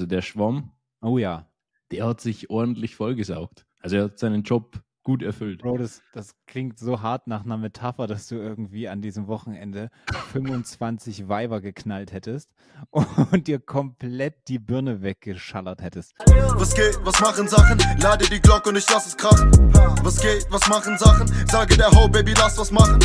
also der Schwamm, Oh ja. der hat sich ordentlich vollgesaugt. Also er hat seinen Job gut erfüllt. Bro, das, das klingt so hart nach einer Metapher, dass du irgendwie an diesem Wochenende 25 Weiber geknallt hättest und dir komplett die Birne weggeschallert hättest. Was geht, was machen Sachen? Lade die Glocke und ich lass es krachen. Was geht, was machen Sachen? Sage der Ho, Baby, lass was machen.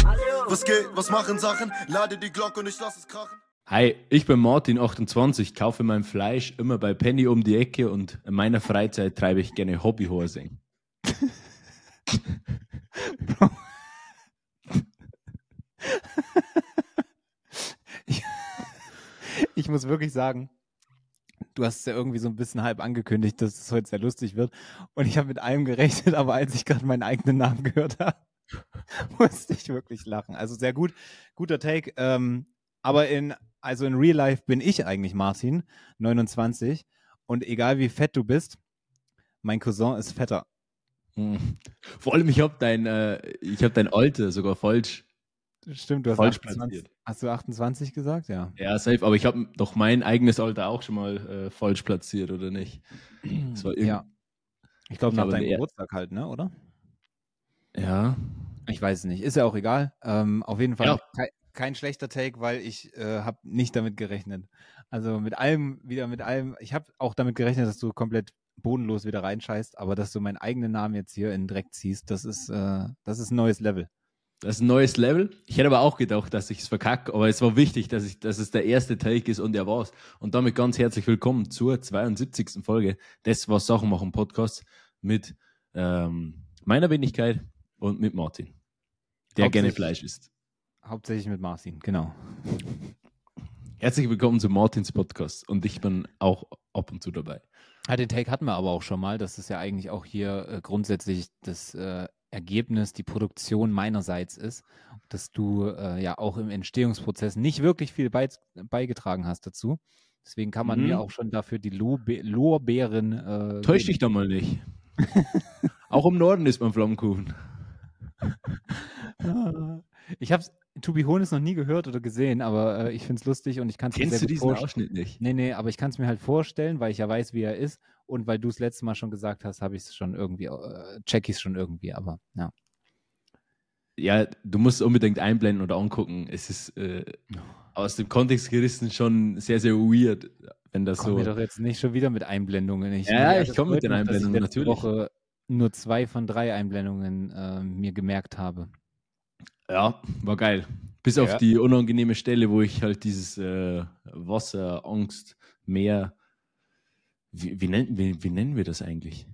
Was geht, was machen Sachen? Lade die Glocke und ich lass es krachen. Hi, ich bin Martin, 28, kaufe mein Fleisch immer bei Penny um die Ecke und in meiner Freizeit treibe ich gerne Hobbyhorsing. Ich muss wirklich sagen, du hast es ja irgendwie so ein bisschen halb angekündigt, dass es heute sehr lustig wird. Und ich habe mit allem gerechnet, aber als ich gerade meinen eigenen Namen gehört habe, musste ich wirklich lachen. Also sehr gut, guter Take. Ähm, aber in, also in Real Life bin ich eigentlich Martin, 29. Und egal wie fett du bist, mein Cousin ist fetter. Hm. Vor allem, ich habe dein, äh, ich hab dein Alter sogar falsch. Stimmt, du hast Falsch 28, platziert. Hast du 28 gesagt? Ja. Ja, safe, aber ich habe doch mein eigenes Alter auch schon mal äh, falsch platziert, oder nicht? Ja. Ich glaube, nach deinem Geburtstag halt, ne, oder? Ja. Ich weiß es nicht. Ist ja auch egal. Ähm, auf jeden Fall Ja. kein, kein schlechter Take, weil ich äh, habe nicht damit gerechnet. Also mit allem, wieder mit allem. Ich habe auch damit gerechnet, dass du komplett bodenlos wieder reinscheißt, aber dass du meinen eigenen Namen jetzt hier in den Dreck ziehst, das ist, äh, das ist ein neues Level. Das ist ein neues Level. Ich hätte aber auch gedacht, dass ich es verkacke, aber es war wichtig, dass, ich, dass es der erste Take ist und er war's. Und damit ganz herzlich willkommen zur 72. Folge des Was Sachen machen Podcasts mit ähm, meiner Wenigkeit und mit Martin, der gerne Fleisch isst. Hauptsächlich mit Marcin, genau. Herzlich willkommen zu Martins Podcast und ich bin auch ab und zu dabei. Ja, den Take hatten wir aber auch schon mal. Das ist ja eigentlich auch hier äh, grundsätzlich das äh, Ergebnis, die Produktion meinerseits ist, dass du äh, ja auch im Entstehungsprozess nicht wirklich viel beiz- beigetragen hast dazu. Deswegen kann man Mhm. mir auch schon dafür die Lobe Lorbeeren. Äh, Täusch dich doch mal nicht. auch im Norden ist man Flammkuchen. Ich habe To Be Honest noch nie gehört oder gesehen, aber äh, ich finde es lustig und ich kann es mir Kennst sehr du gut diesen. Ausschnitt nicht? Nee, nee, aber ich kann es mir halt vorstellen, weil ich ja weiß, wie er ist und weil du es letztes Mal schon gesagt hast, habe ich es schon irgendwie, äh, check ich es schon irgendwie, aber ja. Ja, du musst es unbedingt einblenden oder angucken. Es ist äh, aus dem Kontext gerissen schon sehr, sehr weird, wenn das Komm so. mir doch jetzt nicht schon wieder mit Einblendungen. Ich, Ja, mir- ich das komm mit den ich Einblendungen, natürlich. Woche nur zwei von drei Einblendungen äh, mir gemerkt habe. Ja, war geil. Bis Ja. auf die unangenehme Stelle, wo ich halt dieses äh, Wasser, Angst, Meer. Wie, wie, nennen, wie, wie nennen wir das eigentlich?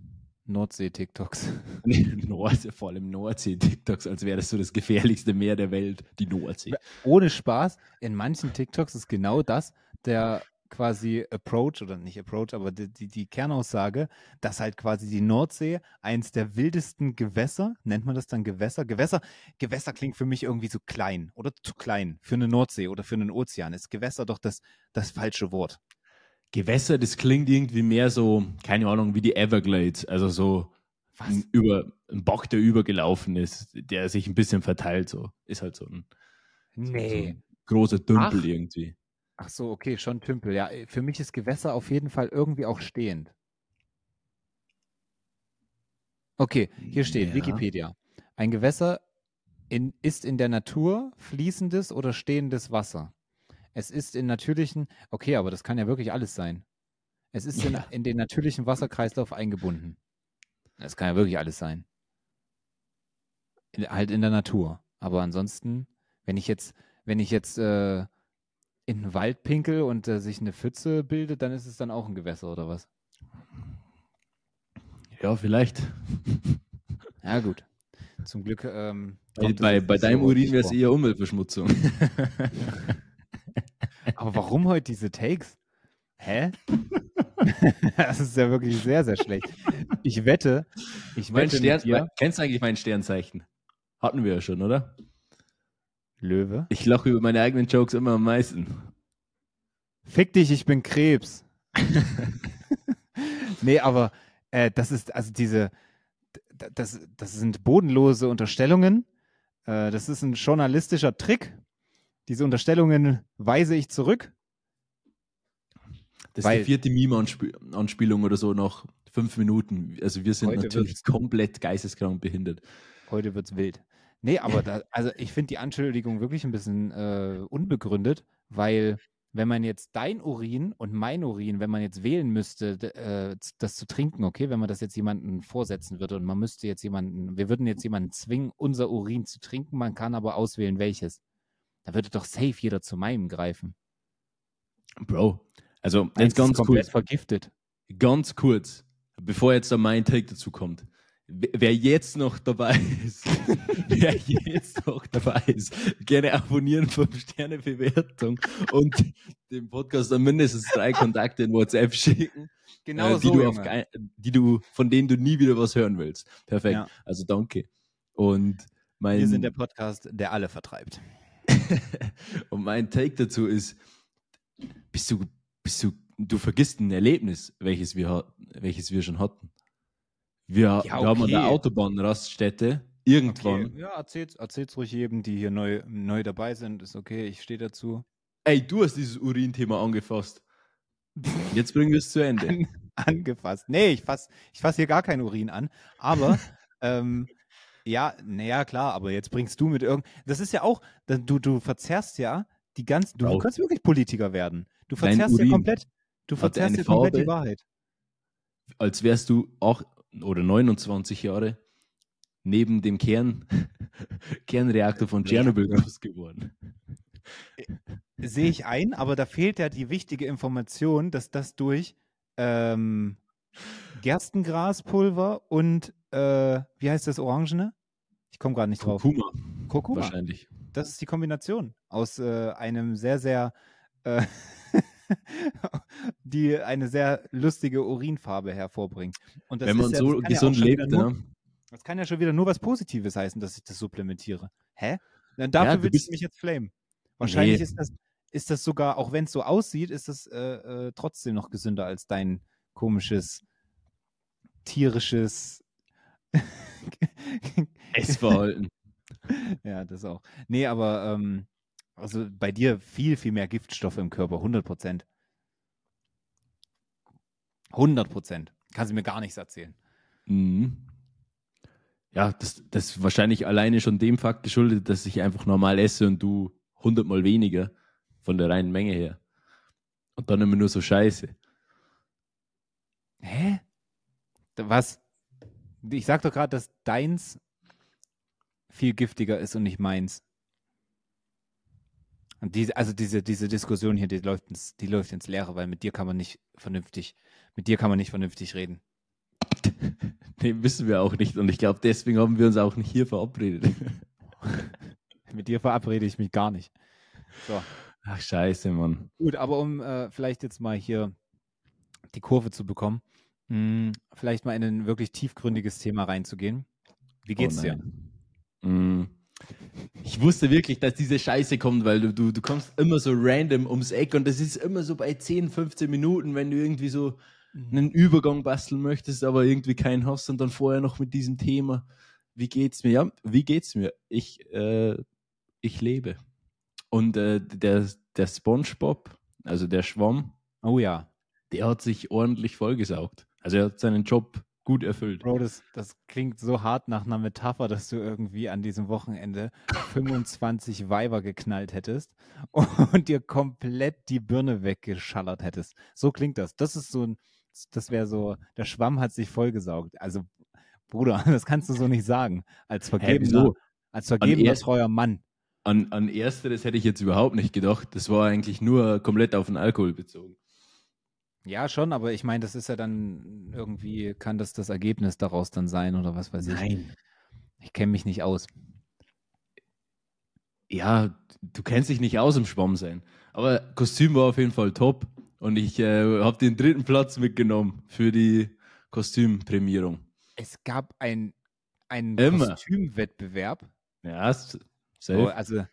Nordsee-TikToks. Nordsee, vor allem Nordsee-TikToks, als wäre das so das gefährlichste Meer der Welt, die Nordsee. Ohne Spaß, in manchen TikToks ist genau das der quasi Approach oder nicht Approach, aber die, die, die Kernaussage, dass halt quasi die Nordsee eins der wildesten Gewässer, nennt man das dann Gewässer? Gewässer, Gewässer klingt für mich irgendwie so klein oder zu klein für eine Nordsee oder für einen Ozean. Ist Gewässer doch das, das falsche Wort. Gewässer, das klingt irgendwie mehr so, keine Ahnung, wie die Everglades. Also so ein, über, ein Bach, der übergelaufen ist, der sich ein bisschen verteilt. So. Ist halt so ein, so ein großer Dümpel Ach. irgendwie. Ach so, okay, schon Tümpel. Ja, für mich ist Gewässer auf jeden Fall irgendwie auch stehend. Okay, hier steht Ja. Wikipedia. Ein Gewässer in, ist in der Natur fließendes oder stehendes Wasser. Es ist in natürlichen, okay, aber das kann ja wirklich alles sein. Es ist in, in den natürlichen Wasserkreislauf eingebunden. Das kann ja wirklich alles sein. In, halt in der Natur. Aber ansonsten, wenn ich jetzt, wenn ich jetzt äh, in den Wald pinkel und äh, sich eine Pfütze bildet, dann ist es dann auch ein Gewässer oder was? Ja, vielleicht. Ja, gut. Zum Glück. Ähm, Bei, bei, bei so deinem Urin wäre es eher Umweltverschmutzung. Aber warum heute diese Takes? Hä? das ist ja wirklich sehr, sehr schlecht. Ich wette, ich mein wette Stern, dir, kennst du eigentlich mein Sternzeichen? Hatten wir ja schon, oder? Löwe. Ich lache über meine eigenen Jokes immer am meisten. Fick dich, ich bin Krebs. nee, aber äh, das ist, also diese, das, das sind bodenlose Unterstellungen. Äh, das ist ein journalistischer Trick. Diese Unterstellungen weise ich zurück. Das ist die vierte Meme-Anspielung oder so nach fünf Minuten. Also wir sind natürlich komplett geisteskrank behindert. Heute wird's wild. Nee, aber da, also ich finde die Anschuldigung wirklich ein bisschen äh, unbegründet, weil wenn man jetzt dein Urin und mein Urin, wenn man jetzt wählen müsste, äh, das zu trinken, okay, wenn man das jetzt jemandem vorsetzen würde und man müsste jetzt jemanden, wir würden jetzt jemanden zwingen, unser Urin zu trinken, man kann aber auswählen, welches. Da würde doch safe jeder zu meinem greifen. Bro, also jetzt ist ganz komplett kurz, vergiftet. ganz kurz, bevor jetzt da mein Take dazu kommt. Wer jetzt noch dabei ist, wer jetzt noch dabei ist, gerne abonnieren, 5-Sterne-Bewertung und dem Podcast an mindestens drei Kontakte in WhatsApp schicken, Genau äh, die, du auf, die du, von denen du nie wieder was hören willst. Perfekt. Ja. Also danke. Und mein, Wir sind der Podcast, der alle vertreibt. und mein Take dazu ist, bist du, bist du, du vergisst ein Erlebnis, welches wir, welches wir schon hatten. Wir, Ja, wir haben an der okay. Autobahnraststätte irgendwann, Okay, ja, erzähl's, erzähl's ruhig jedem, die hier neu, neu dabei sind. Ist okay, ich stehe dazu. ey, du hast dieses Urin-Thema angefasst. Jetzt bringen wir es zu Ende. An, angefasst. Nee, ich fass, ich fass hier gar kein Urin an. Aber, ähm, ja, naja, klar, aber jetzt bringst du mit irgend. Das ist ja auch, du, du verzerrst ja die ganzen. Du Bro. kannst wirklich Politiker werden. Du verzerrst ja komplett. Du verzerrst ja komplett die. Wahrheit. Als wärst du auch oder 29 Jahre neben dem Kern, Kernreaktor von Tschernobyl groß geworden. Sehe ich ein, aber da fehlt ja die wichtige Information, dass das durch ähm, Gerstengraspulver und äh, wie heißt das Orangene? Ich komme gerade nicht drauf. Kurkuma, Kurkuma. wahrscheinlich. Das ist die Kombination aus äh, einem sehr, sehr äh, die eine sehr lustige Urinfarbe hervorbringt. Wenn man ja, so ja gesund schon lebt, nur, ja. Das kann ja schon wieder nur was Positives heißen, dass ich das supplementiere. Hä? Dann dafür Ja, willst bist- du mich jetzt flamen. Wahrscheinlich Nee. ist das, ist das sogar, auch wenn es so aussieht, ist das äh, äh, trotzdem noch gesünder als dein komisches, tierisches Essverhalten. Ja, das auch. Nee, aber ähm, also bei dir viel, viel mehr Giftstoffe im Körper, 100 Prozent. 100 Prozent. Kannst du mir gar nichts erzählen. Mhm. Ja, das, das ist wahrscheinlich alleine schon dem Fakt geschuldet, dass ich einfach normal esse und du hundertmal weniger von der reinen Menge her. Und dann immer nur so Scheiße. Hä? Was? Ich sag doch gerade, dass deins viel giftiger ist und nicht meins. Und diese, also diese, diese Diskussion hier, die läuft, ins, die läuft ins Leere, weil mit dir kann man nicht vernünftig, mit dir kann man nicht vernünftig reden. Nee, wissen wir auch nicht. Und ich glaube, deswegen haben wir uns auch nicht hier verabredet. Mit dir verabrede ich mich gar nicht. So. Ach, scheiße, Mann. Gut, aber um äh, vielleicht jetzt mal hier die Kurve zu bekommen, mh, vielleicht mal in ein wirklich tiefgründiges Thema reinzugehen. Wie geht's oh, dir? Mm. Ich wusste wirklich, dass diese Scheiße kommt, weil du, du, du kommst immer so random ums Eck und das ist immer so bei 10, 15 Minuten, wenn du irgendwie so einen Übergang basteln möchtest, aber irgendwie keinen hast und dann vorher noch mit diesem Thema. Wie geht's mir? Ja, wie geht's mir? Ich, äh, ich lebe. Und äh, der, der SpongeBob, also der Schwamm, Oh ja, der hat sich ordentlich vollgesaugt. Also er hat seinen Job gut erfüllt. Bro, das, das klingt so hart nach einer Metapher, dass du irgendwie an diesem Wochenende 25 Weiber geknallt hättest und dir komplett die Birne weggeschallert hättest. So klingt das. Das ist so ein, das wäre so, der Schwamm hat sich vollgesaugt. Also, Bruder, das kannst du so nicht sagen. Als vergebener, wieso? als vergebener treuer Mann. An, an ersteres hätte ich jetzt überhaupt nicht gedacht. Das war eigentlich nur komplett auf den Alkohol bezogen. Ja, schon, aber ich meine, das ist ja dann irgendwie, kann das das Ergebnis daraus dann sein oder was weiß ich. Ich kenne mich nicht aus. Ja, du kennst dich nicht aus im Schwamm sein. Aber Kostüm war auf jeden Fall top. Und ich äh, habe den dritten Platz mitgenommen für die Kostümprämierung. Es gab ein, einen. Kostümwettbewerb. Ja, safe. also,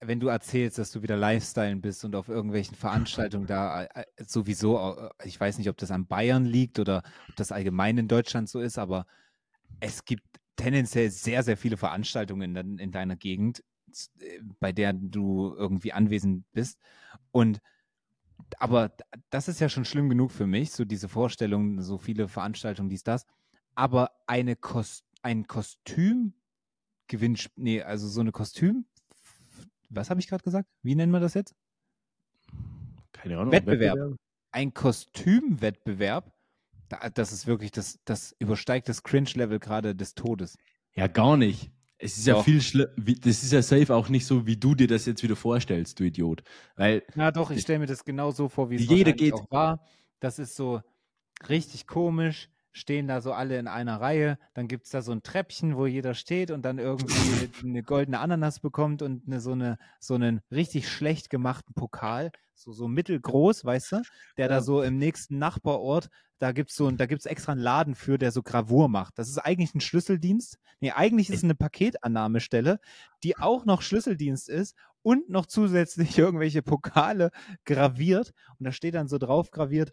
wenn du erzählst, dass du wieder Lifestylen bist und auf irgendwelchen Veranstaltungen da äh, äh, sowieso, äh, ich weiß nicht, ob das an Bayern liegt oder ob das allgemein in Deutschland so ist, aber es gibt tendenziell sehr, sehr viele Veranstaltungen in, in deiner Gegend, bei der du irgendwie anwesend bist. Und aber das ist ja schon schlimm genug für mich, so diese Vorstellung, so viele Veranstaltungen, dies, das. Aber eine Kos ein Kostüm gewinnt, nee, also so eine Kostüm, was habe ich gerade gesagt? Wie nennen wir das jetzt? Keine Ahnung. Wettbewerb. Ein Kostümwettbewerb, da, das ist wirklich, das, das übersteigt das Cringe-Level gerade des Todes. Ja, gar nicht. Es ist ja Doch. viel schlimmer. Das ist ja safe auch nicht so, wie du dir das jetzt wieder vorstellst, du Idiot. Weil, Ja, doch, ich stelle mir das genau so vor, wie es Jeder geht- auch war. Das ist so richtig komisch, stehen da so alle in einer Reihe, dann gibt es da so ein Treppchen, wo jeder steht und dann irgendwie eine goldene Ananas bekommt und eine, so, eine, so einen richtig schlecht gemachten Pokal, so, so mittelgroß, weißt du, der da so im nächsten Nachbarort, da gibt es so, ein- da gibt's extra einen Laden für, der so Gravur macht. Das ist eigentlich ein Schlüsseldienst. Nee, eigentlich ist es eine Paketannahmestelle, die auch noch Schlüsseldienst ist und noch zusätzlich irgendwelche Pokale graviert. Und da steht dann so drauf graviert,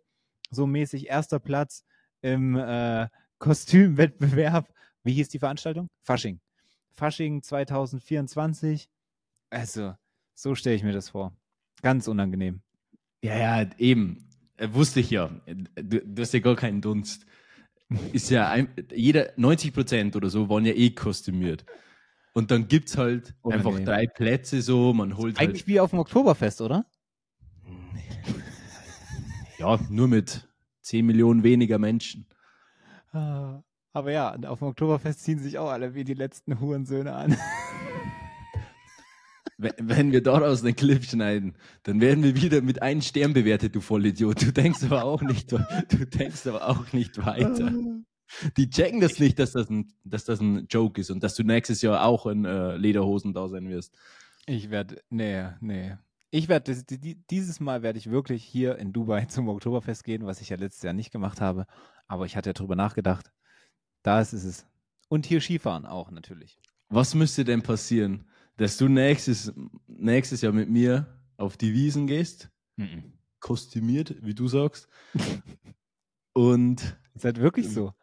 so mäßig erster Platz im äh, Kostümwettbewerb. Wie hieß die Veranstaltung? Fasching. Fasching 2024. Also, so stelle ich mir das vor. Ganz unangenehm. ja, ja, eben. Äh, wusste ich ja. Du, du hast ja gar keinen Dunst. Ist ja ein, jeder, 90 Prozent oder so waren ja eh kostümiert. Und dann gibt es halt einfach Unangenehm. drei Plätze so, man holt Eigentlich halt, wie auf dem Oktoberfest, oder? ja, nur mit 10 Millionen weniger Menschen. Ah, Aber ja, auf dem Oktoberfest ziehen sich auch alle wie die letzten Hurensöhne an. Wenn, wenn wir daraus einen Clip schneiden, dann werden wir wieder mit einem Stern bewertet, du Vollidiot. Du denkst aber auch nicht, du denkst aber auch nicht weiter. Die checken das nicht, dass das ein, dass das ein Joke ist und dass du nächstes Jahr auch in äh, Lederhosen da sein wirst. Ich werde, nee, nee. Ich werde, dieses Mal werde ich wirklich hier in Dubai zum Oktoberfest gehen, was ich ja letztes Jahr nicht gemacht habe. Aber ich hatte ja drüber nachgedacht. Da ist es. Und hier Skifahren auch natürlich. Was müsste denn passieren, dass du nächstes, nächstes Jahr mit mir auf die Wiesen gehst, kostümiert, wie du sagst, und Ist halt wirklich so.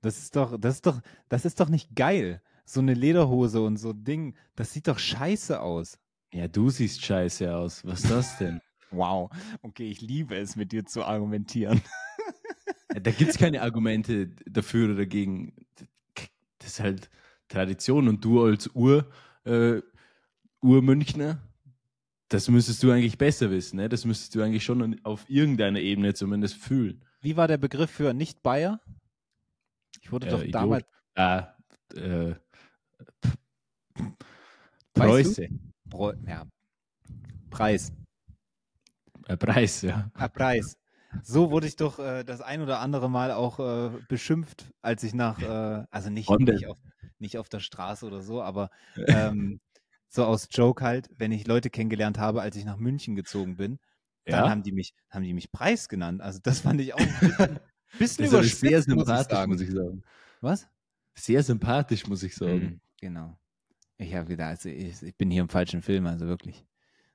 Das ist doch, das ist doch, das ist doch nicht geil. So eine Lederhose und so ein Ding, das sieht doch scheiße aus. Ja, du siehst scheiße aus. Was ist das denn? Wow. Okay, ich liebe es, mit dir zu argumentieren. Da gibt es keine Argumente dafür oder dagegen. Das ist halt Tradition und du als Ur, äh, Urmünchner, das müsstest du eigentlich besser wissen. Ne? Das müsstest du eigentlich schon auf irgendeiner Ebene zumindest fühlen. Wie war der Begriff für Nicht-Bayer? Ich wurde Äh, doch Idiot. damals. Ah, äh, Weißt Preuße. Bro ja. Preis. Äh, Preis, ja. Ah, Preis. So wurde ich doch äh, das ein oder andere Mal auch äh, beschimpft, als ich nach, äh, also nicht, nicht, auf, nicht auf der Straße oder so, aber ähm, so aus Joke halt, wenn ich Leute kennengelernt habe, als ich nach München gezogen bin, dann Ja, haben die mich, haben die mich Preis genannt. Also das fand ich auch ein bisschen, bisschen das ist aber überspitzt, sehr muss ich sympathisch, muss ich sagen. Was? Sehr sympathisch, muss ich sagen. Mhm, genau. Ich habe wieder, also ich, ich bin hier im falschen Film, also wirklich.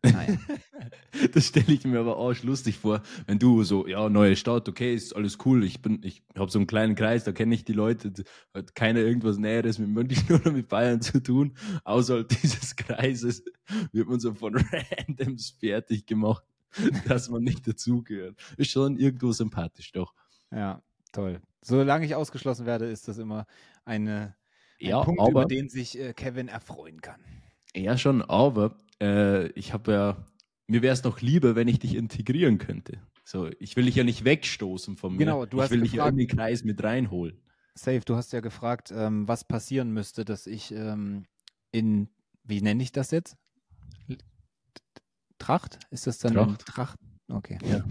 Naja. Das stelle ich mir aber auch lustig vor, wenn du so, ja, neue Stadt, okay, ist alles cool, ich bin, ich habe so einen kleinen Kreis, da kenne ich die Leute, hat keiner irgendwas Näheres mit München oder mit Bayern zu tun. Außerhalb dieses Kreises wird man so von Randoms fertig gemacht, dass man nicht dazugehört. Ist schon irgendwo sympathisch, doch. Ja, toll. Solange ich ausgeschlossen werde, ist das immer eine, ein Ja, Punkt, aber, über den sich äh, Kevin erfreuen kann. ja schon, aber äh, ich habe ja, mir wäre es noch lieber, wenn ich dich integrieren könnte. So, ich will dich ja nicht wegstoßen von mir. Genau, du ich hast will dich ja in gefragt- den Kreis mit reinholen. Safe, du hast ja gefragt, ähm, was passieren müsste, dass ich ähm, in, wie nenne ich das jetzt? Tracht? Ist das dann Tracht. Tracht? Okay. Ja.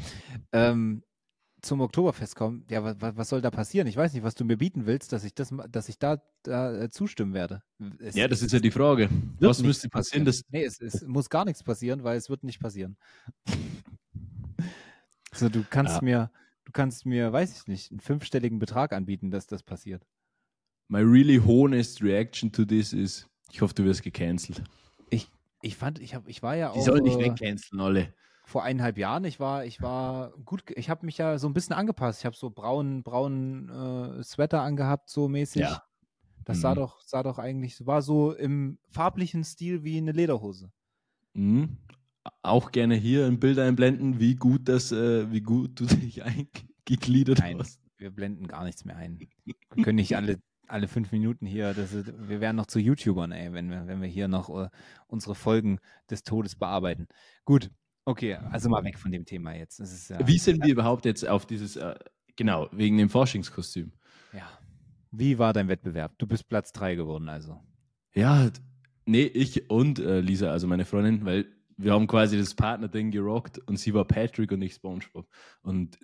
Ähm, zum Oktoberfest kommen. Ja, was, was soll da passieren? Ich weiß nicht, was du mir bieten willst, dass ich das, dass ich da, da äh, zustimmen werde. Es, Ja, das ist ja die Frage. Was müsste passieren, dass Nee, es, es muss gar nichts passieren, weil es wird nicht passieren. so, du kannst Ja. mir, du kannst mir, weiß ich nicht, einen fünfstelligen Betrag anbieten, dass das passiert. my really honest reaction to this is, ich hoffe, du wirst gecancelt. Ich fand, ich habe, ich war ja Die auch sollen nicht äh, wegcanceln, alle. Vor eineinhalb Jahren. Ich war, ich war gut, ich habe mich ja so ein bisschen angepasst. Ich habe so braunen, braunen äh, Sweater angehabt, so mäßig. Ja. Das sah Mhm. doch, sah doch eigentlich, war so im farblichen Stil wie eine Lederhose. Mhm. auch gerne hier ein Bild einblenden, wie gut das, äh, wie gut du dich eingegliedert Nein, hast. wir blenden gar nichts mehr ein. Wir können nicht alle, alle fünf Minuten hier, das ist, wir wären noch zu YouTubern, ey, wenn wir, wenn wir hier noch äh, unsere Folgen des Todes bearbeiten. Gut, okay, also mal weg von dem Thema jetzt. Ist, ja, Wie sind wir überhaupt jetzt auf dieses, äh, genau, wegen dem Forschungskostüm? ja. Wie war dein Wettbewerb? Du bist Platz drei geworden, also. Ja, nee, ich und äh, Lisa, also meine Freundin, weil wir haben quasi das Partner-Ding gerockt und sie war Patrick und ich Spongebob. Und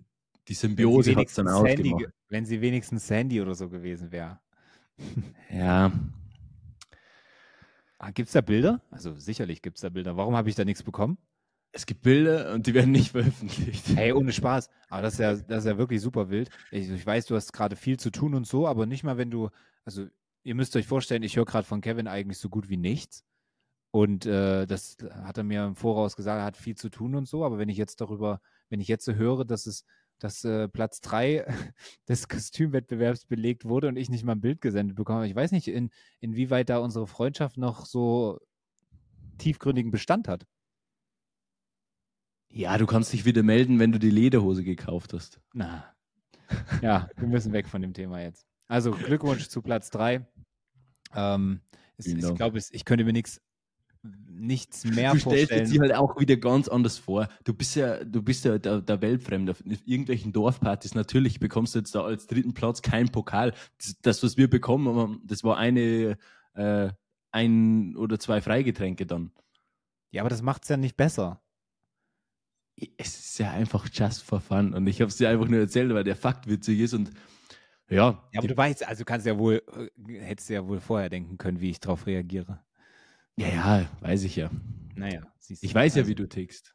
die Symbiose hat es dann Sandy, ausgemacht. ge- wenn sie wenigstens Sandy oder so gewesen wäre. Ja, Ah, gibt es da Bilder? Also sicherlich gibt es da Bilder. Warum habe ich da nichts bekommen? Es gibt Bilder und die werden nicht veröffentlicht. Hey, ohne Spaß. Aber das ist ja, das ist ja wirklich super wild. Ich, ich weiß, du hast gerade viel zu tun und so, aber nicht mal, wenn du, also ihr müsst euch vorstellen, ich höre gerade von Kevin eigentlich so gut wie nichts. Und äh, das hat er mir im Voraus gesagt, er hat viel zu tun und so. Aber wenn ich jetzt darüber, wenn ich jetzt so höre, dass es, dass äh, Platz drei des Kostümwettbewerbs belegt wurde und ich nicht mal ein Bild gesendet bekomme, ich weiß nicht, in, inwieweit da unsere Freundschaft noch so tiefgründigen Bestand hat. Ja, du kannst dich wieder melden, wenn du die Lederhose gekauft hast. Na. Ja, wir müssen weg von dem Thema jetzt. Also Glückwunsch zu Platz 3. Ähm, es, Vielen ich glaube, ich könnte mir nichts nichts mehr du stellst vorstellen. dir halt auch wieder ganz anders vor. Du bist ja, du bist ja der, der Weltfremde auf irgendwelchen Dorfpartys. Natürlich bekommst du jetzt da als dritten Platz keinen Pokal. Das, das was wir bekommen, haben, das war eine, äh, ein oder zwei Freigetränke dann. Ja, aber das macht es ja nicht besser. Es ist ja einfach just for fun. Und ich habe es dir einfach nur erzählt, weil der Fakt witzig ist. Und ja, Ja, aber du weißt, also du kannst ja wohl, äh, hättest ja wohl vorher denken können, wie ich darauf reagiere. ja, ja, weiß ich ja. Naja, siehst du. Ich weiß ja, Also, wie du tickst.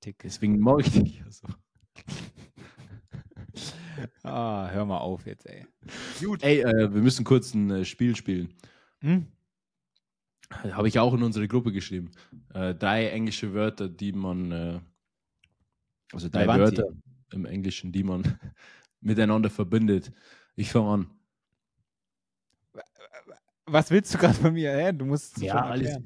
Tick. Deswegen mag ich dich ja so. Ah, hör mal auf jetzt, ey. Ey, äh, wir müssen kurz ein äh, Spiel spielen. Hm? Habe ich auch in unsere Gruppe geschrieben. Äh, drei englische Wörter, die man, äh, also drei Levanti. Wörter im Englischen, die man miteinander verbindet. Ich fange an. Was willst du gerade von mir? Hä? Du musst es Ja, schon alles.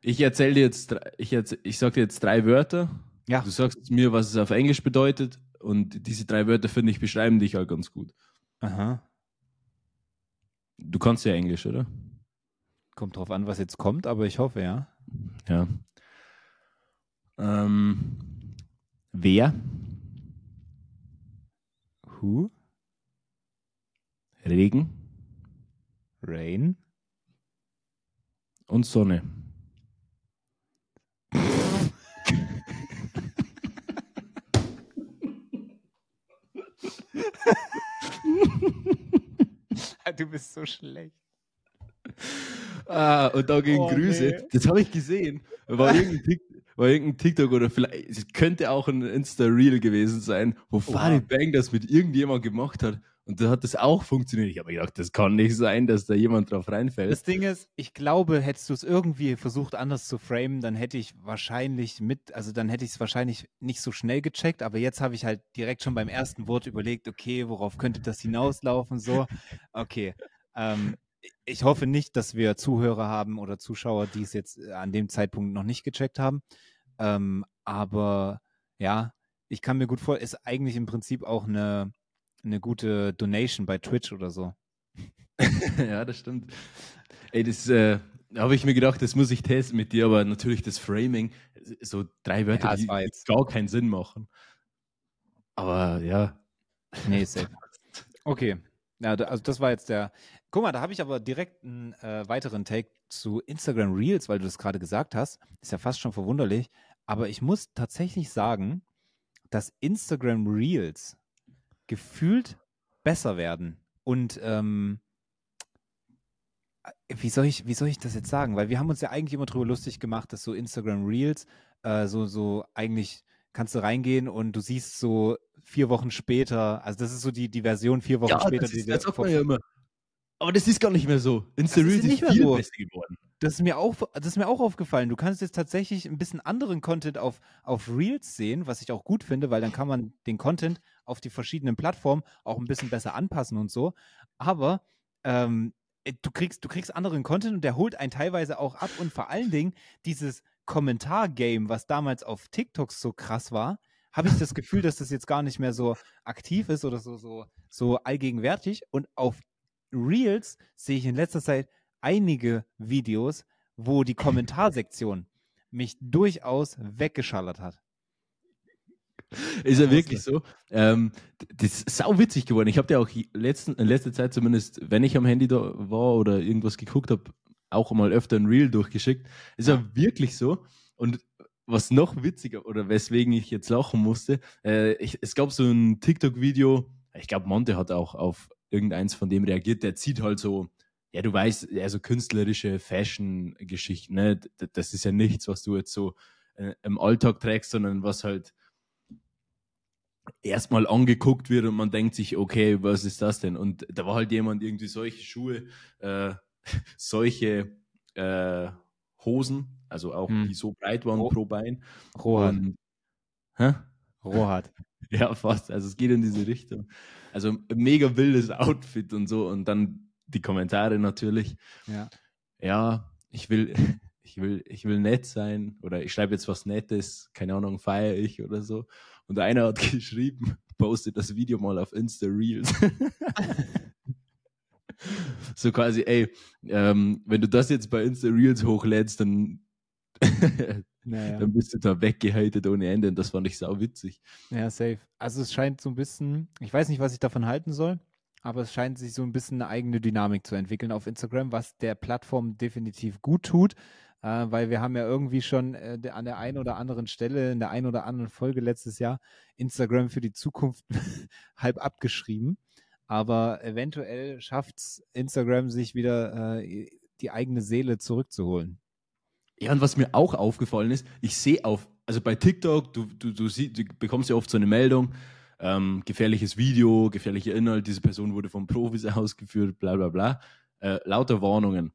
Ich erzähle dir jetzt, drei- ich, erzähl, ich sage dir jetzt drei Wörter. Ja. Du sagst mir, was es auf Englisch bedeutet. Und diese drei Wörter, finde ich, beschreiben dich halt ganz gut. Aha. Du kannst ja Englisch, oder? Kommt drauf an, was jetzt kommt, aber ich hoffe, ja. Ja. Ähm, wer? Who? Regen Rain? und Sonne. du bist so schlecht. Ah, und da gehen Oh, Grüße. nee. Das habe ich gesehen. War irgendein, Tik war irgendein TikTok oder vielleicht, es könnte auch ein Insta-Reel gewesen sein, wo Farid Bang das mit irgendjemand gemacht hat. Und da hat das auch funktioniert. Ich habe gedacht, das kann nicht sein, dass da jemand drauf reinfällt. Das Ding ist, ich glaube, hättest du es irgendwie versucht, anders zu framen, dann hätte ich wahrscheinlich mit, also dann hätte ich es wahrscheinlich nicht so schnell gecheckt, aber jetzt habe ich halt direkt schon beim ersten Wort überlegt, okay, worauf könnte das hinauslaufen? So, okay. Ähm, ich hoffe nicht, dass wir Zuhörer haben oder Zuschauer, die es jetzt äh, an dem Zeitpunkt noch nicht gecheckt haben. Ähm, aber ja, ich kann mir gut vor, ist eigentlich im Prinzip auch eine, eine gute Donation bei Twitch oder so. ja, das stimmt. Ey, das äh, habe ich mir gedacht, das muss ich testen mit dir, aber natürlich das Framing, so drei Wörter, Ja, die jetzt- gar keinen Sinn machen. Aber ja, Nee, safe. Okay. Ja, also das war jetzt der. Guck mal, da habe ich aber direkt einen äh, weiteren Take zu Instagram Reels, weil du das gerade gesagt hast. Ist ja fast schon verwunderlich. Aber ich muss tatsächlich sagen, dass Instagram Reels gefühlt besser werden. Und ähm, äh, wie soll ich, wie soll ich das jetzt sagen? Weil wir haben uns ja eigentlich immer drüber lustig gemacht, dass so Instagram Reels äh, so, so eigentlich kannst du reingehen und du siehst so vier Wochen später, also das ist so die, die Version vier Wochen ja später, das, die ist, das sagt man ja immer. Aber das ist gar nicht mehr so. Insta ist Reels ist, nicht mehr viel so. besser geworden. Das ist mir auch, das ist mir auch aufgefallen. Du kannst jetzt tatsächlich ein bisschen anderen Content auf, auf Reels sehen, was ich auch gut finde, weil dann kann man den Content auf die verschiedenen Plattformen auch ein bisschen besser anpassen und so. Aber ähm, äh, du kriegst, du kriegst anderen Content und der holt einen teilweise auch ab und vor allen Dingen dieses Kommentar-Game, was damals auf TikToks so krass war, habe ich das Gefühl, dass das jetzt gar nicht mehr so aktiv ist oder so, so, so allgegenwärtig. Und auf Reels sehe ich in letzter Zeit einige Videos, wo die Kommentarsektion mich durchaus weggeschallert hat. Ist ja wirklich so. Ähm, das ist sau witzig geworden. Ich habe dir auch letzten, in letzter Zeit zumindest, wenn ich am Handy da war oder irgendwas geguckt habe, auch mal öfter ein Reel durchgeschickt. Ist ja wirklich so. Und was noch witziger oder weswegen ich jetzt lachen musste, äh, ich, es gab so ein TikTok-Video, ich glaube, Monte hat auch auf irgendeins von dem reagiert, der zieht halt so, ja, du weißt, also künstlerische Fashion-Geschichten, ne? Das ist ja nichts, was du jetzt so äh, im Alltag trägst, sondern was halt erstmal angeguckt wird und man denkt sich, okay, was ist das denn? Und da war halt jemand irgendwie solche Schuhe, äh, solche äh, Hosen, also auch hm. die so breit waren Ro pro Bein. Rohat. hä? Rohat. Ja, fast. Also es geht in diese Richtung. Also mega wildes Outfit und so und dann die Kommentare natürlich. Ja. Ja, ich will, ich will, ich will nett sein oder ich schreibe jetzt was Nettes, keine Ahnung, feiere ich oder so. Und einer hat geschrieben, postet das Video mal auf Insta Reels. so quasi, ey, ähm, wenn du das jetzt bei Insta Reels hochlädst, dann, naja. dann bist du da weggehatet ohne Ende. Und das fand ich sau witzig. Ja, safe. Also es scheint so ein bisschen, ich weiß nicht, was ich davon halten soll, aber es scheint sich so ein bisschen eine eigene Dynamik zu entwickeln auf Instagram, was der Plattform definitiv gut tut äh, weil wir haben ja irgendwie schon äh, an der einen oder anderen Stelle, in der einen oder anderen Folge letztes Jahr Instagram für die Zukunft halb abgeschrieben. Aber eventuell schafft es Instagram, sich wieder äh, die eigene Seele zurückzuholen. Ja, und was mir auch aufgefallen ist, ich sehe auf, also bei TikTok, du, du, du, sie, du bekommst ja oft so eine Meldung, ähm, gefährliches Video, gefährlicher Inhalt, diese Person wurde von Profis ausgeführt, bla bla bla. Äh, lauter Warnungen.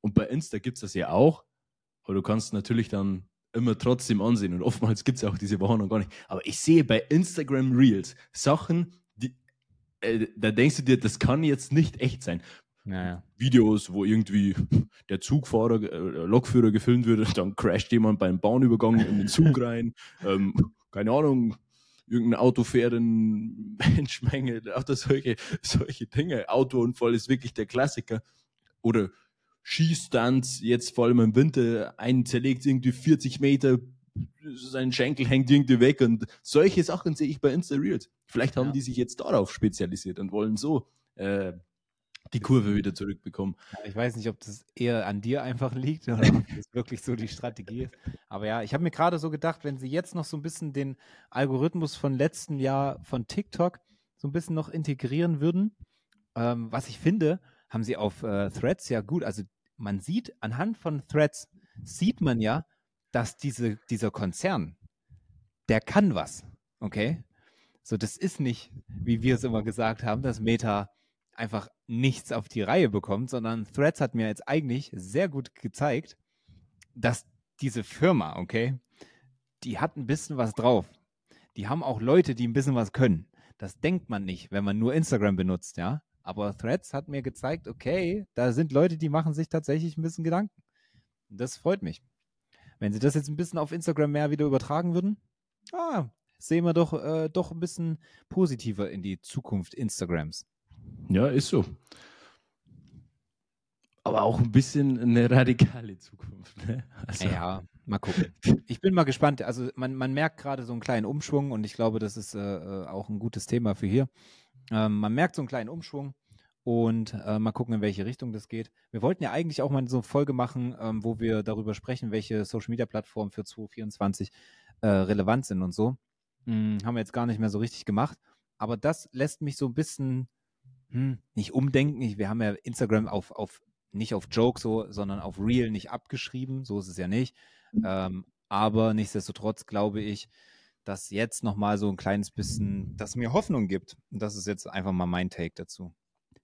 Und bei Insta gibt es das ja auch, aber du kannst natürlich dann immer trotzdem ansehen und oftmals gibt es auch diese Warnung gar nicht. Aber ich sehe bei Instagram Reels Sachen, die, äh, da denkst du dir, das kann jetzt nicht echt sein. Naja. Videos, wo irgendwie der Zugfahrer, äh, Lokführer gefilmt wird, dann crasht jemand beim Bahnübergang in den Zug rein. Ähm, keine Ahnung, irgendein Auto fährt in Menschmenge, auch solche, solche Dinge. Autounfall ist wirklich der Klassiker. Oder Skistunts, jetzt vor allem im Winter, einen zerlegt irgendwie 40 Meter, sein Schenkel hängt irgendwie weg und solche Sachen sehe ich bei Insta Reels. Vielleicht haben ja. die sich jetzt darauf spezialisiert und wollen so äh, die Kurve wieder zurückbekommen. Ich weiß nicht, ob das eher an dir einfach liegt oder ob das wirklich so die Strategie ist. Aber ja, ich habe mir gerade so gedacht, wenn sie jetzt noch so ein bisschen den Algorithmus von letztem Jahr von TikTok so ein bisschen noch integrieren würden, ähm, was ich finde, haben sie auf äh, Threads ja gut, also man sieht anhand von Threads, sieht man ja, dass diese, dieser Konzern, der kann was, okay? So, das ist nicht, wie wir es immer gesagt haben, dass Meta einfach nichts auf die Reihe bekommt, sondern Threads hat mir jetzt eigentlich sehr gut gezeigt, dass diese Firma, okay, die hat ein bisschen was drauf. Die haben auch Leute, die ein bisschen was können. Das denkt man nicht, wenn man nur Instagram benutzt, ja. Aber Threads hat mir gezeigt, okay, da sind Leute, die machen sich tatsächlich ein bisschen Gedanken. Das freut mich. Wenn sie das jetzt ein bisschen auf Instagram mehr wieder übertragen würden, ah, sehen wir doch, äh, doch ein bisschen positiver in die Zukunft Instagrams. Ja, ist so. Aber auch ein bisschen eine radikale Zukunft. Ne? Also. Ja, mal gucken. Ich bin mal gespannt. Also man, man merkt gerade so einen kleinen Umschwung und ich glaube, das ist äh, äh auch ein gutes Thema für hier. Ähm, man merkt so einen kleinen Umschwung und äh, mal gucken, in welche Richtung das geht. Wir wollten ja eigentlich auch mal so eine Folge machen, ähm, wo wir darüber sprechen, welche Social Media Plattformen für 2024 äh, relevant sind und so. Hm, haben wir jetzt gar nicht mehr so richtig gemacht. Aber das lässt mich so ein bisschen hm, nicht umdenken. Ich, wir haben ja Instagram auf, auf nicht auf Joke so, sondern auf Real nicht abgeschrieben. So ist es ja nicht. Ähm, aber nichtsdestotrotz glaube ich, dass jetzt nochmal so ein kleines bisschen, dass mir Hoffnung gibt. Und das ist jetzt einfach mal mein Take dazu.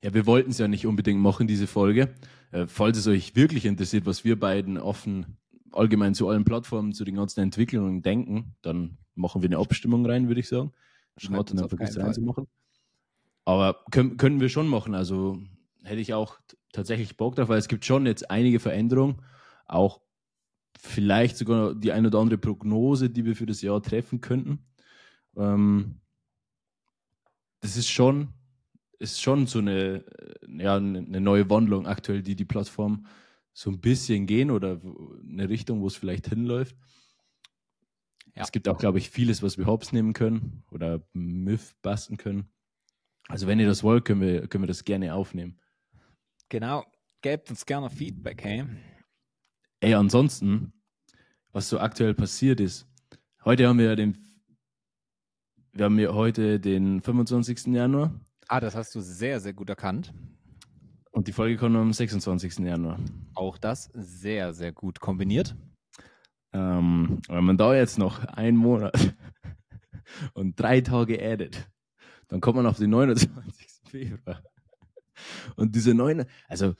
Ja, wir wollten es ja nicht unbedingt machen, diese Folge. Äh, falls es euch wirklich interessiert, was wir beiden offen allgemein zu allen Plattformen, zu den ganzen Entwicklungen denken, dann machen wir eine Abstimmung rein, würde ich sagen. Schreibt dann vergisst reinzumachen. Aber können, können wir schon machen. Also hätte ich auch tatsächlich Bock drauf, weil es gibt schon jetzt einige Veränderungen, auch vielleicht sogar die ein oder andere Prognose, die wir für das Jahr treffen könnten. Ähm, das ist schon, ist schon so eine, äh, ja, eine neue Wandlung aktuell, die die Plattform so ein bisschen gehen oder eine Richtung, wo es vielleicht hinläuft. Ja. Es gibt auch, glaube ich, vieles, was wir hops nehmen können oder Myth basten können. Also wenn ihr das wollt, können wir, können wir das gerne aufnehmen. Genau. Gebt uns gerne Feedback, hey? Ey, ansonsten, was so aktuell passiert ist. Heute haben wir ja den, wir haben ja heute den 25. Januar. Ah, das hast du sehr, sehr gut erkannt. Und die Folge kommt am 26. Januar. Auch das sehr, sehr gut kombiniert. Ähm, wenn man da jetzt noch einen Monat und drei Tage addet, dann kommt man auf den 29. Februar. Und diese neun, also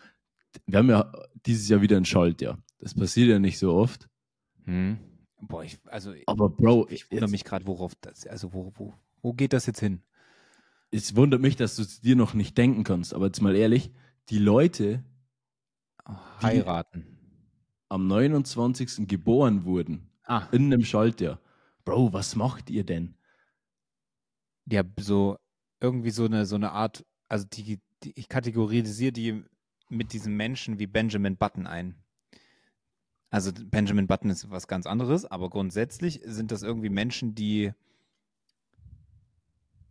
wir haben ja dieses Jahr wieder ein Schaltjahr. Das passiert ja nicht so oft. Hm. Boah, ich, also aber Bro, ich, ich wundere mich gerade, worauf das, also wo, wo, wo geht das jetzt hin? Es wundert mich, dass du es dir noch nicht denken kannst, aber jetzt mal ehrlich, die Leute oh, heiraten am 29. geboren wurden, ah. in einem Schaltjahr. Bro, was macht ihr denn? Ja, so irgendwie so eine, so eine Art, also die, die, ich kategorisiere die mit diesen Menschen wie Benjamin Button ein. Also Benjamin Button ist was ganz anderes, aber grundsätzlich sind das irgendwie Menschen, die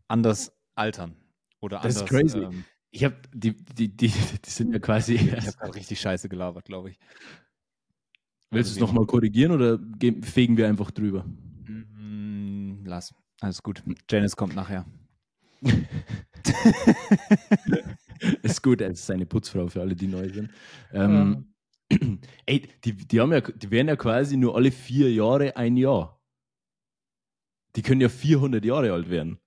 anders altern. Oder das anders. ist crazy. Ähm, ich habe die, die, die, die sind ja quasi. Ich habe gerade richtig scheiße gelabert, glaube ich. Willst also du es nochmal korrigieren oder fegen wir einfach drüber? Mm, lass. Alles gut. Janice kommt nachher. ist gut, er ist seine Putzfrau für alle, die neu sind. Ähm, ja. Ey, die, die, haben ja, die werden ja quasi nur alle vier Jahre ein Jahr. Die können ja 400 Jahre alt werden.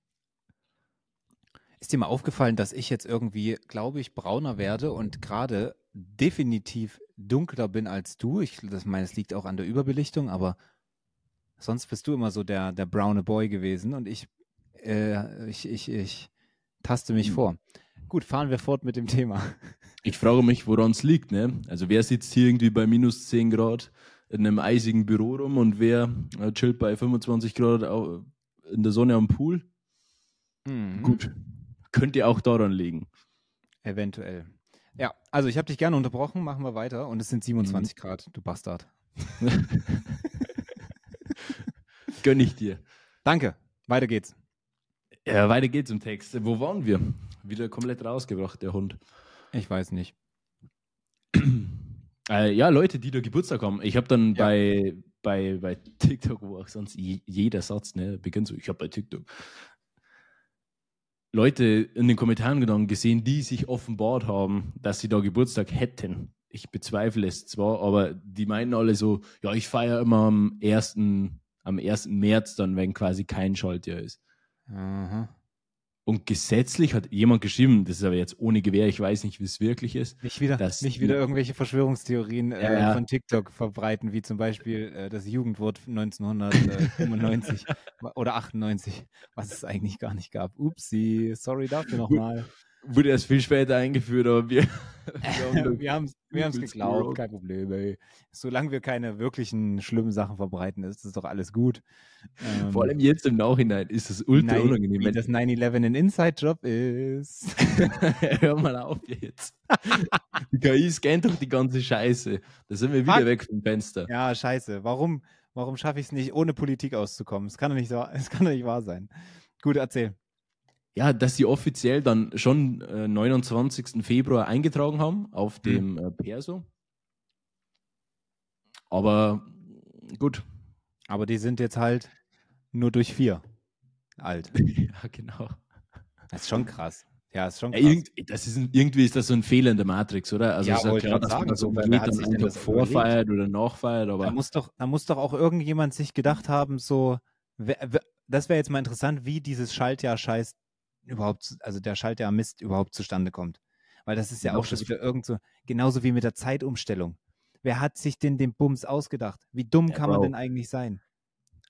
Ist dir mal aufgefallen, dass ich jetzt irgendwie, glaube ich, brauner werde und gerade definitiv dunkler bin als du. Ich das meine, es liegt auch an der Überbelichtung, aber sonst bist du immer so der, der braune Boy gewesen und ich, äh, ich, ich, ich taste mich hm. vor. Gut, fahren wir fort mit dem Thema. Ich frage mich, woran es liegt, ne? Also wer sitzt hier irgendwie bei minus 10 Grad in einem eisigen Büro rum und wer äh, chillt bei 25 Grad in der Sonne am Pool? Mhm. Gut, könnte auch daran liegen. Eventuell. Ja, also ich habe dich gerne unterbrochen, machen wir weiter. Und es sind 27 mhm. Grad, du Bastard. Gönn ich dir. Danke, weiter geht's. Ja, weiter geht's im Text. Wo waren wir? Wieder komplett rausgebracht, der Hund. Ich weiß nicht. Äh, ja, Leute, die da Geburtstag haben. Ich habe dann ja. bei, bei, bei TikTok, wo auch sonst jeder Satz ne, beginnt so, ich habe bei TikTok, Leute in den Kommentaren genommen gesehen, die sich offenbart haben, dass sie da Geburtstag hätten. Ich bezweifle es zwar, aber die meinen alle so, ja, ich feiere immer am 1. am 1. März dann, wenn quasi kein Schaltjahr ist. Aha. Und gesetzlich hat jemand geschrieben, das ist aber jetzt ohne Gewehr, ich weiß nicht, wie es wirklich ist. Nicht wieder, nicht wieder irgendwelche Verschwörungstheorien äh, ja. von TikTok verbreiten, wie zum Beispiel äh, das Jugendwort 1995 oder 98, was es eigentlich gar nicht gab. Upsi, sorry dafür nochmal wurde erst viel später eingeführt, aber wir, wir haben es wir geglaubt, kein Problem. Ey. Solange wir keine wirklichen schlimmen Sachen verbreiten, ist das doch alles gut. Ähm, Vor allem jetzt im Nachhinein ist es ultra nein, unangenehm. Wie das 9-11 ein Inside-Job ist. Hör mal auf jetzt. die KI scannt doch die ganze Scheiße. Da sind wir wieder Fuck. weg vom Fenster. Ja, scheiße. Warum, warum schaffe ich es nicht, ohne Politik auszukommen? Es kann doch nicht, so, kann doch nicht wahr sein. Gut, erzähl ja, dass sie offiziell dann schon äh, 29. Februar eingetragen haben auf mhm. dem äh, Perso. Aber gut. Aber die sind jetzt halt nur durch vier alt. ja, genau. Das ist schon krass. Ja, ist schon krass. Ja, das ist, irgendwie ist das so ein Fehler in der Matrix, oder? Also ja, ist ja klar, dass sagen, man so wer hat sich dann vorfeiert oder nachfeiert, aber. Da muss, doch, da muss doch auch irgendjemand sich gedacht haben, so, wer, wer, das wäre jetzt mal interessant, wie dieses Schaltjahr scheiß überhaupt, also der Schalter am Mist überhaupt zustande kommt. Weil das ist ja, auch schon wieder irgend so, genauso wie mit der Zeitumstellung. Wer hat sich denn den Bums ausgedacht? Wie dumm ja, kann man denn eigentlich sein?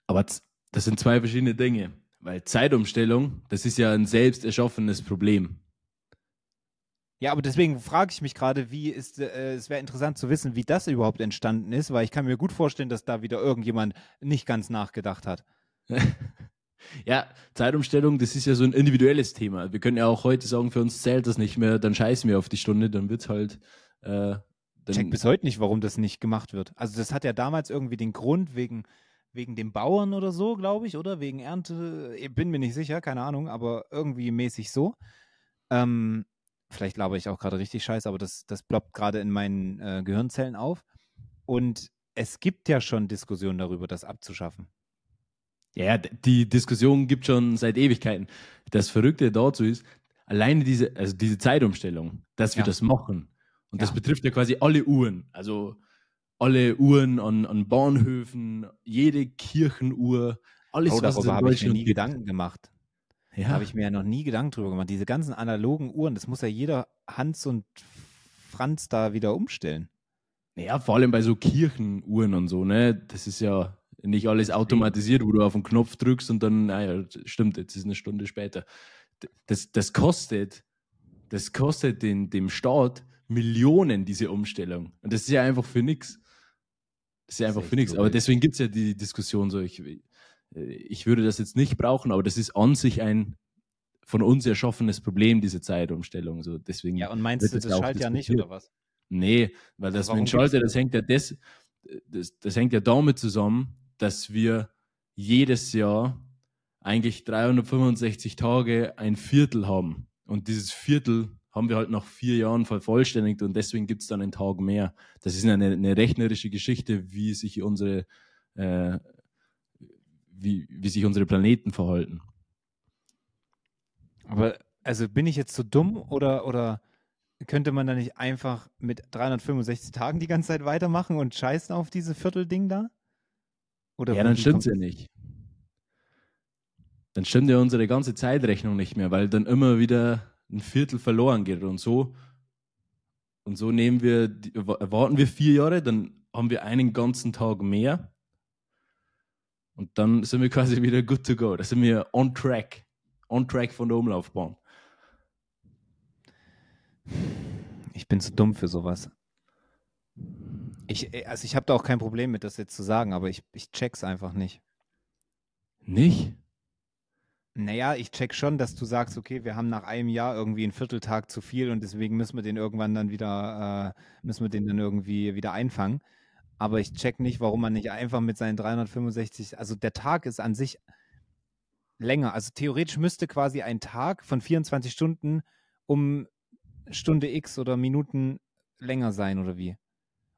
Aber das sind zwei verschiedene Dinge. Weil Zeitumstellung, das ist ja ein selbst erschaffenes Problem. Ja, aber deswegen frage ich mich gerade, wie ist, äh, es wäre interessant zu wissen, wie das überhaupt entstanden ist, weil ich kann mir gut vorstellen, dass da wieder irgendjemand nicht ganz nachgedacht hat. Ja, Zeitumstellung, das ist ja so ein individuelles Thema. Wir können ja auch heute sagen, für uns zählt das nicht mehr, dann scheißen wir auf die Stunde, dann wird es halt. Äh, ich check bis heute nicht, warum das nicht gemacht wird. Also, das hat ja damals irgendwie den Grund wegen, wegen dem Bauern oder so, glaube ich, oder? Wegen Ernte. Ich bin mir nicht sicher, keine Ahnung, aber irgendwie mäßig so. Ähm, vielleicht laber ich auch gerade richtig scheiße, aber das, das ploppt gerade in meinen äh, Gehirnzellen auf. Und es gibt ja schon Diskussionen darüber, das abzuschaffen. Ja, die Diskussion gibt schon seit Ewigkeiten. Das Verrückte dazu ist, alleine diese, also diese Zeitumstellung, dass wir ja. das machen. Und ja. das betrifft ja quasi alle Uhren. Also alle Uhren an, an Bahnhöfen, jede Kirchenuhr, alles, oh, was in habe ich mir nie. Gedanken gemacht. Ja. Da habe ich mir ja noch nie Gedanken drüber gemacht. Diese ganzen analogen Uhren, das muss ja jeder Hans und Franz da wieder umstellen. Ja, vor allem bei so Kirchenuhren und so, ne? Das ist ja nicht alles automatisiert, wo du auf den Knopf drückst und dann, naja, stimmt, jetzt ist eine Stunde später. Das, das kostet, das kostet den, dem Staat Millionen, diese Umstellung. Und das ist ja einfach für nichts. Das ist ja einfach für nichts. Aber deswegen gibt es ja die Diskussion so, ich, ich würde das jetzt nicht brauchen, aber das ist an sich ein von uns erschaffenes Problem, diese Zeitumstellung. So, deswegen ja, und meinst du, das, schaltet ja nicht, oder was? Nee, weil das mit dem Schalter, das hängt ja das, das, das hängt ja damit zusammen, dass wir jedes Jahr eigentlich 365 Tage ein Viertel haben. Und dieses Viertel haben wir halt nach vier Jahren vervollständigt und deswegen gibt es dann einen Tag mehr. Das ist eine, eine rechnerische Geschichte, wie sich unsere, äh, wie, wie sich unsere Planeten verhalten. Aber also bin ich jetzt so dumm oder, oder könnte man da nicht einfach mit 365 Tagen die ganze Zeit weitermachen und scheißen auf diese Viertelding da? Oder ja, dann stimmt es ja nicht. Dann stimmt ja unsere ganze Zeitrechnung nicht mehr, weil dann immer wieder ein Viertel verloren geht. Und so, und so nehmen wir, warten wir vier Jahre, dann haben wir einen ganzen Tag mehr. Und dann sind wir quasi wieder good to go. Da sind wir on track. On track von der Umlaufbahn. Ich bin zu dumm für sowas. Ich, äh, also ich habe da auch kein Problem mit, das jetzt zu sagen, aber ich, ich check's einfach nicht. Nicht? Naja, ich check schon, dass du sagst, okay, wir haben nach einem Jahr irgendwie einen Vierteltag zu viel und deswegen müssen wir den irgendwann dann wieder, äh, müssen wir den dann irgendwie wieder einfangen. Aber ich check nicht, warum man nicht einfach mit seinen 365, also der Tag ist an sich länger. Also theoretisch müsste quasi ein Tag von 24 Stunden um Stunde X oder Minuten länger sein, oder wie?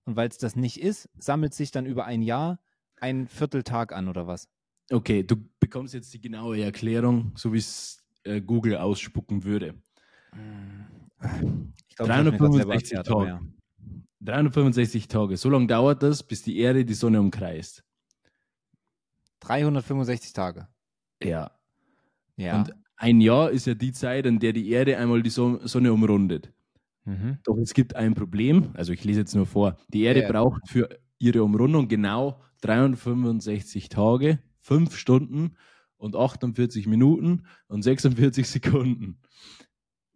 Und weil es das nicht ist, sammelt sich dann über ein Jahr ein Vierteltag an oder was? Okay, du bekommst jetzt die genaue Erklärung, so wie es äh, Google ausspucken würde. Ich glaub, 365 Tage. 365 Tage. So lange dauert das, bis die Erde die Sonne umkreist. 365 Tage. Ja. Ja. Und ein Jahr ist ja die Zeit, in der die Erde einmal die Sonne umrundet. Mhm. Doch es gibt ein Problem, also ich lese jetzt nur vor. Die Erde ja, braucht für ihre Umrundung genau 365 Tage, 5 Stunden und 48 Minuten und 46 Sekunden.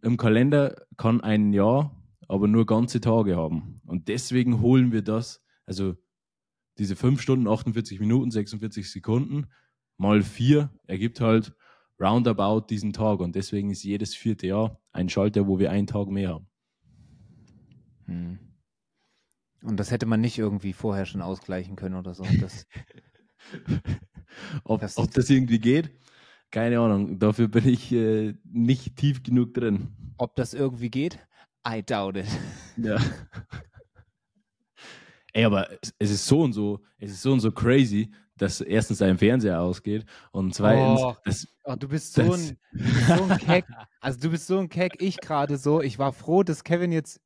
Im Kalender kann ein Jahr aber nur ganze Tage haben. Und deswegen holen wir das, also diese 5 Stunden, 48 Minuten, 46 Sekunden mal 4 ergibt halt roundabout diesen Tag. Und deswegen ist jedes vierte Jahr ein Schalter, wo wir einen Tag mehr haben. Hm. Und das hätte man nicht irgendwie vorher schon ausgleichen können oder so. Das, ob, das, ob das irgendwie geht? Keine Ahnung. Dafür bin ich äh, nicht tief genug drin. Ob das irgendwie geht? I doubt it. Ja. Ey, aber es ist so und so, es ist so und so crazy, dass erstens dein Fernseher ausgeht und zweitens, oh, das, oh, du bist so das, ein, so ein Keck. Also du bist so ein Keck, ich gerade so. Ich war froh, dass Kevin jetzt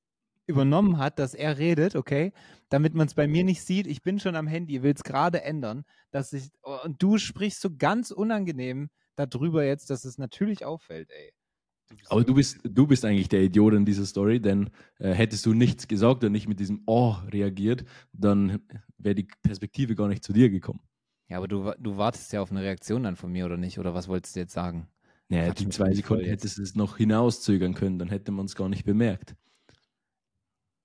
übernommen hat, dass er redet, okay, damit man es bei mir nicht sieht. Ich bin schon am Handy, will es gerade ändern, dass ich und du sprichst so ganz unangenehm darüber jetzt, dass es natürlich auffällt, ey. Aber du bist, du bist eigentlich der Idiot in dieser Story, denn äh, hättest du nichts gesagt und nicht mit diesem Oh reagiert, dann wäre die Perspektive gar nicht zu dir gekommen. Ja, aber du, du wartest ja auf eine Reaktion dann von mir, oder nicht? Oder was wolltest du jetzt sagen? Naja, die zwei Sekunden hättest du es noch hinauszögern können, dann hätte man es gar nicht bemerkt.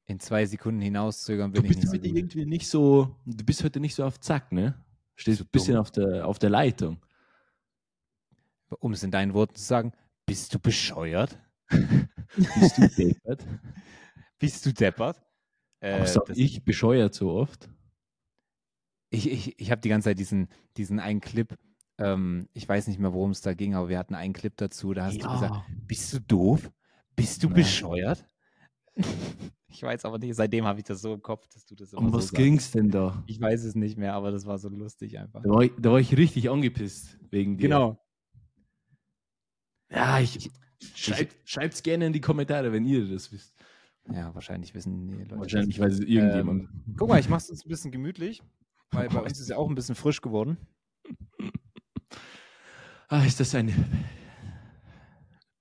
In zwei Sekunden hinauszögern Du bin ich bist nicht so heute gut. irgendwie nicht so, du bist heute nicht so auf Zack, ne? Stehst So ein bisschen dumm. auf der, auf der Leitung. Um es in deinen Worten zu sagen, bist du bescheuert? Bist du deppert? Bist du deppert? Äh, ich bescheuert so oft? Ich, ich, ich habe die ganze Zeit diesen, diesen einen Clip, ähm, ich weiß nicht mehr, worum es da ging, aber wir hatten einen Clip dazu, da hast du gesagt, bist du doof? Bist du Nein. bescheuert? ich weiß aber nicht, seitdem habe ich das so im Kopf, dass du das immer um so was sagst. ging's denn da? Ich weiß es nicht mehr, aber das war so lustig einfach. Da war ich, da war ich richtig angepisst wegen dir. Genau. Ja, ich, schreibt, schreibt's gerne in die Kommentare, wenn ihr das wisst. Ja, wahrscheinlich wissen die Leute. Wahrscheinlich weiß es irgendjemand. Guck mal, ich mache es uns ein bisschen gemütlich, weil bei uns ist ja auch ein bisschen frisch geworden. Ah, ist das ein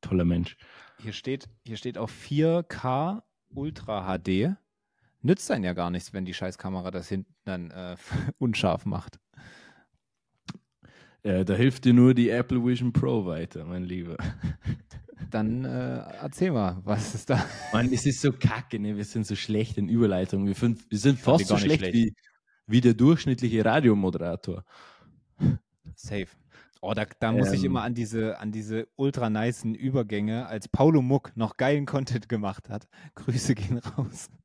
toller Mensch. Hier steht, hier steht auf 4K Ultra HD. Nützt dann ja gar nichts, wenn die Scheißkamera das hinten dann äh, unscharf macht. Äh, da hilft dir nur die Apple Vision Pro weiter, mein Lieber. Dann äh, erzähl mal, was ist da? Mann, es ist so kacke, ne? Wir sind so schlecht in Überleitungen. Wir, find, wir sind fast so schlecht, schlecht. Wie, wie der durchschnittliche Radiomoderator. Safe. Oh, da, da muss ich Ähm. immer an diese, an diese ultra nicen Übergänge, als Paulo Muck noch geilen Content gemacht hat. Grüße gehen raus.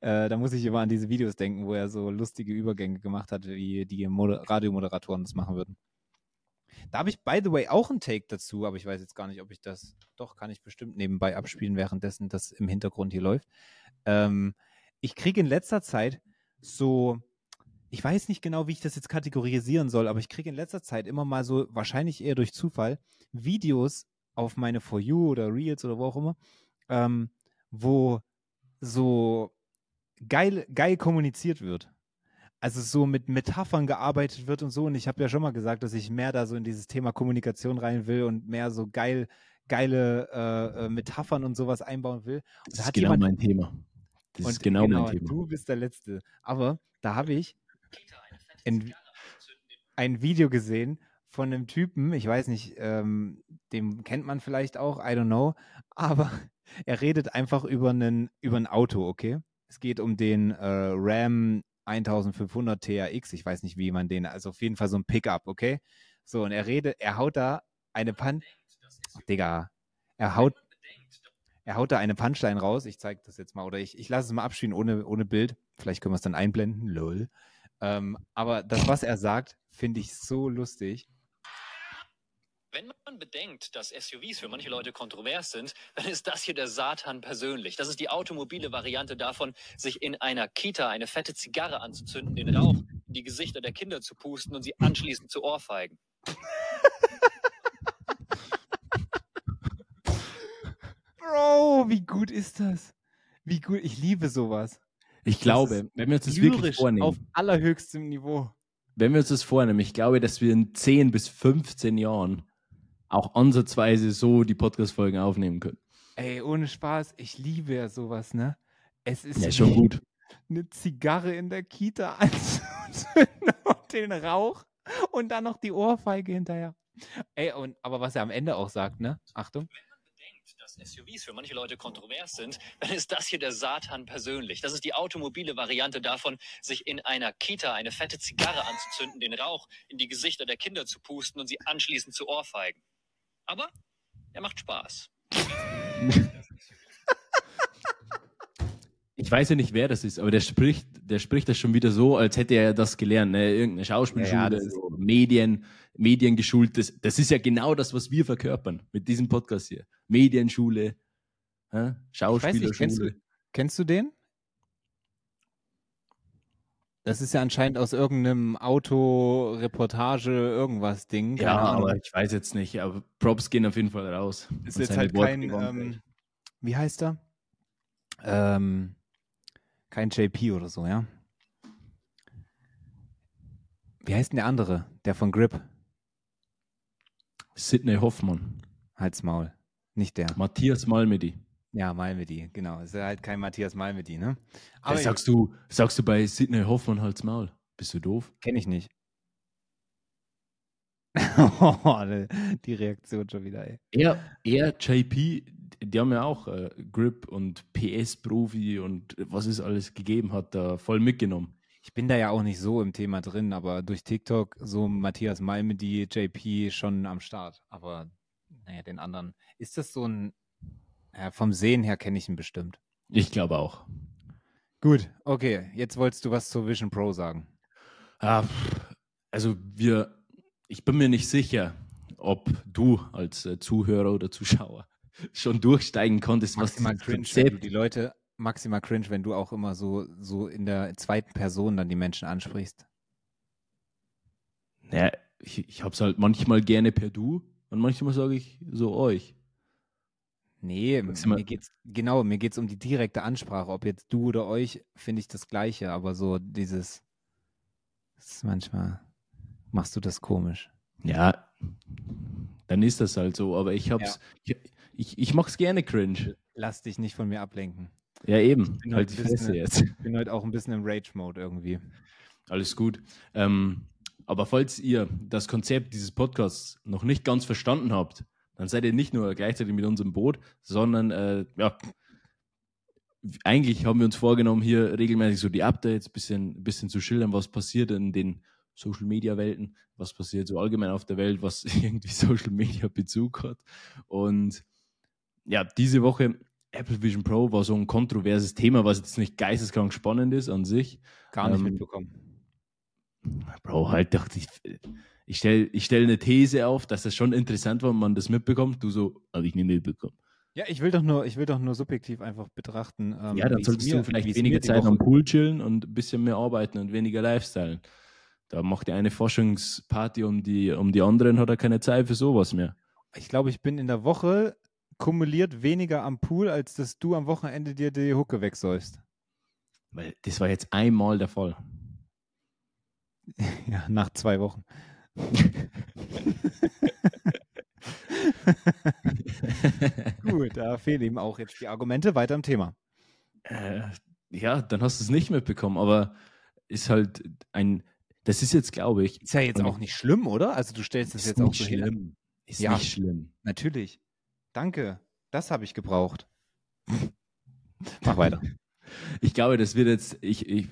Äh, da muss ich immer an diese Videos denken, wo er so lustige Übergänge gemacht hat, wie die Moder Radiomoderatoren das machen würden. Da habe ich, by the way, auch einen Take dazu, aber ich weiß jetzt gar nicht, ob ich das, doch, kann ich bestimmt nebenbei abspielen, währenddessen das im Hintergrund hier läuft. Ähm, ich kriege in letzter Zeit so, ich weiß nicht genau, wie ich das jetzt kategorisieren soll, aber ich kriege in letzter Zeit immer mal so, wahrscheinlich eher durch Zufall, Videos auf meine For You oder Reels oder wo auch immer, ähm, wo so geil, geil kommuniziert wird. Also so mit Metaphern gearbeitet wird und so. Und ich habe ja schon mal gesagt, dass ich mehr da so in dieses Thema Kommunikation rein will und mehr so geil, geile äh, äh, Metaphern und sowas einbauen will. Das Da ist genau mein Thema. Das und ist genau, mein Thema. Du bist der Letzte. Aber da habe ich ein, ein Video gesehen von einem Typen, ich weiß nicht, ähm, den kennt man vielleicht auch, I don't know, aber er redet einfach über einen über ein Auto, okay? Es geht um den äh, Ram 1500 TRX, ich weiß nicht, wie man den, also auf jeden Fall so ein Pickup, okay? So, und er redet, er haut da eine Pan, Digga, er haut, er haut da eine Punchline raus, ich zeige das jetzt mal, oder ich, ich lasse es mal abspielen ohne, ohne Bild, vielleicht können wir es dann einblenden, lol. Ähm, aber das, was er sagt, finde ich so lustig. Wenn man bedenkt, dass SUVs für manche Leute kontrovers sind, dann ist das hier der Satan persönlich. Das ist die automobile Variante davon, sich in einer Kita eine fette Zigarre anzuzünden, den Rauch in die Gesichter der Kinder zu pusten und sie anschließend zu ohrfeigen. Bro, wie gut ist das? Wie gut, ich liebe sowas. Ich glaube, wenn wir uns das wirklich vornehmen, auf allerhöchstem Niveau. wenn wir uns das vornehmen, ich glaube, dass wir in 10 bis 15 Jahren auch ansatzweise so die Podcast-Folgen aufnehmen können. Ey, ohne Spaß, ich liebe ja sowas, ne? Es ist Ja, schon gut. eine Zigarre in der Kita anzuzünden und den Rauch und dann noch die Ohrfeige hinterher. Ey, und, aber was er am Ende auch sagt, ne? Achtung. Bedenkt, dass SUVs für manche Leute kontrovers sind, dann ist das hier der Satan persönlich. Das ist die automobile Variante davon, sich in einer Kita eine fette Zigarre anzuzünden, den Rauch in die Gesichter der Kinder zu pusten und sie anschließend zu ohrfeigen. Aber er macht Spaß. Ich weiß ja nicht, wer das ist, aber der spricht, der spricht das schon wieder so, als hätte er das gelernt. Ne? Irgendeine Schauspielschule, Ja, ja, so Medien, Mediengeschult. Das, das ist ja genau das, was wir verkörpern mit diesem Podcast hier. Medienschule, weiß Schauspielerschule. nicht, kennst du, kennst du den? Das ist ja anscheinend aus irgendeinem Auto-Reportage, irgendwas Ding. ja, Ahnung. aber ich weiß jetzt nicht. Aber Props gehen auf jeden Fall raus. ist jetzt halt Worte kein, ähm, wie heißt er? Ähm, kein JP oder so, ja? Wie heißt denn der andere? Der von Grip? Sidney Hoffmann, Halt's Maul. Nicht der. Matthias Malmedy. Ja, Malmedy, genau. Ist halt kein Matthias Malmedy, ne? Aber Aber sagst du, sagst du bei Sidney Hoffmann halt's Maul? Bist du doof? kenne ich nicht. Oh, die Reaktion schon wieder, ey. Er, er, JP, die haben ja auch äh, Grip und PS-Profi und was es alles gegeben hat, da voll mitgenommen. Ich bin da ja auch nicht so im Thema drin, aber durch TikTok so Matthias Malmedy, JP schon am Start. Aber naja, den anderen. Ist das so ein, ja, vom Sehen her kenne ich ihn bestimmt. Ich glaube auch. Gut, okay. Jetzt wolltest du was zur Vision Pro sagen. Ah, also wir, ich bin mir nicht sicher, ob du als äh, Zuhörer oder Zuschauer schon durchsteigen konntest, was Maximal cringe, wenn du Konzept die Leute, maximal cringe, wenn du auch immer so, so in der zweiten Person dann die Menschen ansprichst. Ja, ich, ich habe es halt manchmal gerne per Du und manchmal sage ich so euch. Nee, Maximal- mir geht's, genau, mir geht's um die direkte Ansprache. Ob jetzt du oder euch, finde ich das Gleiche, aber so dieses, ist manchmal machst du das komisch. Ja, dann ist das halt so, aber ich hab's, ich, ich, ich mach's gerne cringe. Lass dich nicht von mir ablenken. Ja, eben. bin Halt heute die Fresse jetzt. Ich bin heute auch ein bisschen im Rage-Mode irgendwie. Alles gut. Ähm, aber falls ihr das Konzept dieses Podcasts noch nicht ganz verstanden habt, dann seid ihr nicht nur gleichzeitig mit uns im Boot, sondern äh, ja, eigentlich haben wir uns vorgenommen, hier regelmäßig so die Updates, bisschen, bisschen zu schildern, was passiert in den Social Media Welten, was passiert so allgemein auf der Welt, was irgendwie Social Media Bezug hat. Und ja, diese Woche Apple Vision Pro war so ein kontroverses Thema, was jetzt nicht geisteskrank spannend ist an sich. Gar nicht Ähm, mitbekommen. Bro, halt doch, ich, ich stelle ich stell eine These auf, dass das schon interessant war, wenn man das mitbekommt. Du so, habe ich nie mitbekommen. Ja, ich will doch nur, ich will doch nur subjektiv einfach betrachten. Ähm, ja, dann solltest mir- du vielleicht weniger die Zeit am Pool chillen und ein bisschen mehr arbeiten und weniger Lifestyle. Da macht ja eine Forschungsparty um die, um die anderen, hat er keine Zeit für sowas mehr. Ich glaube, ich bin in der Woche kumuliert weniger am Pool, als dass du am Wochenende dir die Hucke wegsäufst. Weil das war jetzt einmal der Fall. Ja, nach zwei Wochen. Gut, da fehlen ihm auch jetzt die Argumente. Weiter im Thema. äh, ja, dann hast du es nicht mitbekommen, aber ist halt ein, das ist jetzt, glaube ich, Ist ja jetzt auch nicht schlimm, oder? Also du stellst es ist jetzt auch nicht so hin. schlimm. Ist Ja. nicht schlimm. Natürlich. Danke. Das habe ich gebraucht. Mach weiter. Ich glaube, das wird jetzt, ich, ich,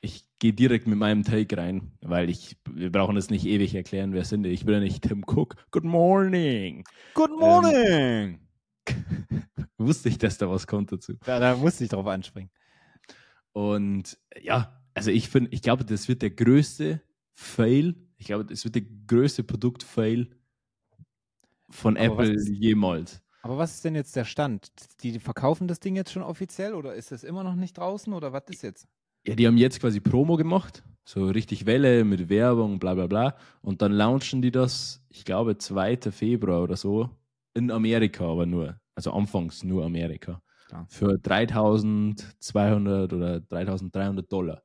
ich gehe direkt mit meinem Take rein, weil ich, wir brauchen das nicht ewig erklären, wer sind wir. Ich bin ja nicht Tim Cook. Good morning. Good morning. Wusste ich, dass da was kommt dazu. Da, da musste ich drauf anspringen. Und ja, also ich finde, ich glaube, das wird der größte Fail. Ich glaube, das wird der größte Produkt-Fail von Aber Apple jemals. Aber was ist denn jetzt der Stand? Die verkaufen das Ding jetzt schon offiziell oder ist das immer noch nicht draußen oder was ist jetzt? Ja, die haben jetzt quasi Promo gemacht, so richtig Welle mit Werbung, bla bla bla. Und dann launchen die das, ich glaube, 2. Februar oder so, in Amerika aber nur. Also anfangs nur Amerika. Klar. Für 3200 oder 3300 Dollar.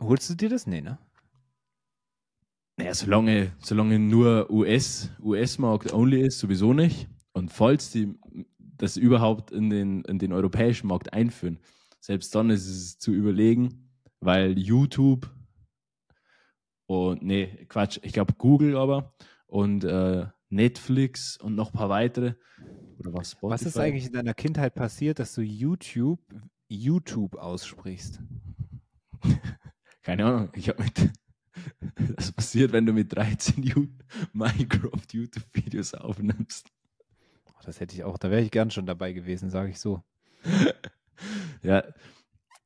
Holst du dir das? Nee, ne? Naja, solange, solange nur US, US-Markt only ist, sowieso nicht. Und falls die das überhaupt in den, in den europäischen Markt einführen, selbst dann ist es zu überlegen, weil YouTube und, nee, Quatsch, ich glaube Google aber und äh, Netflix und noch ein paar weitere. Oder was? Was ist Spotify? eigentlich in deiner Kindheit passiert, dass du YouTube YouTube aussprichst? Keine Ahnung. Ich habe mit. Das passiert, wenn du mit 13 Ju- Minecraft YouTube-Videos aufnimmst. Oh, das hätte ich auch, da wäre ich gern schon dabei gewesen, sage ich so. Ja.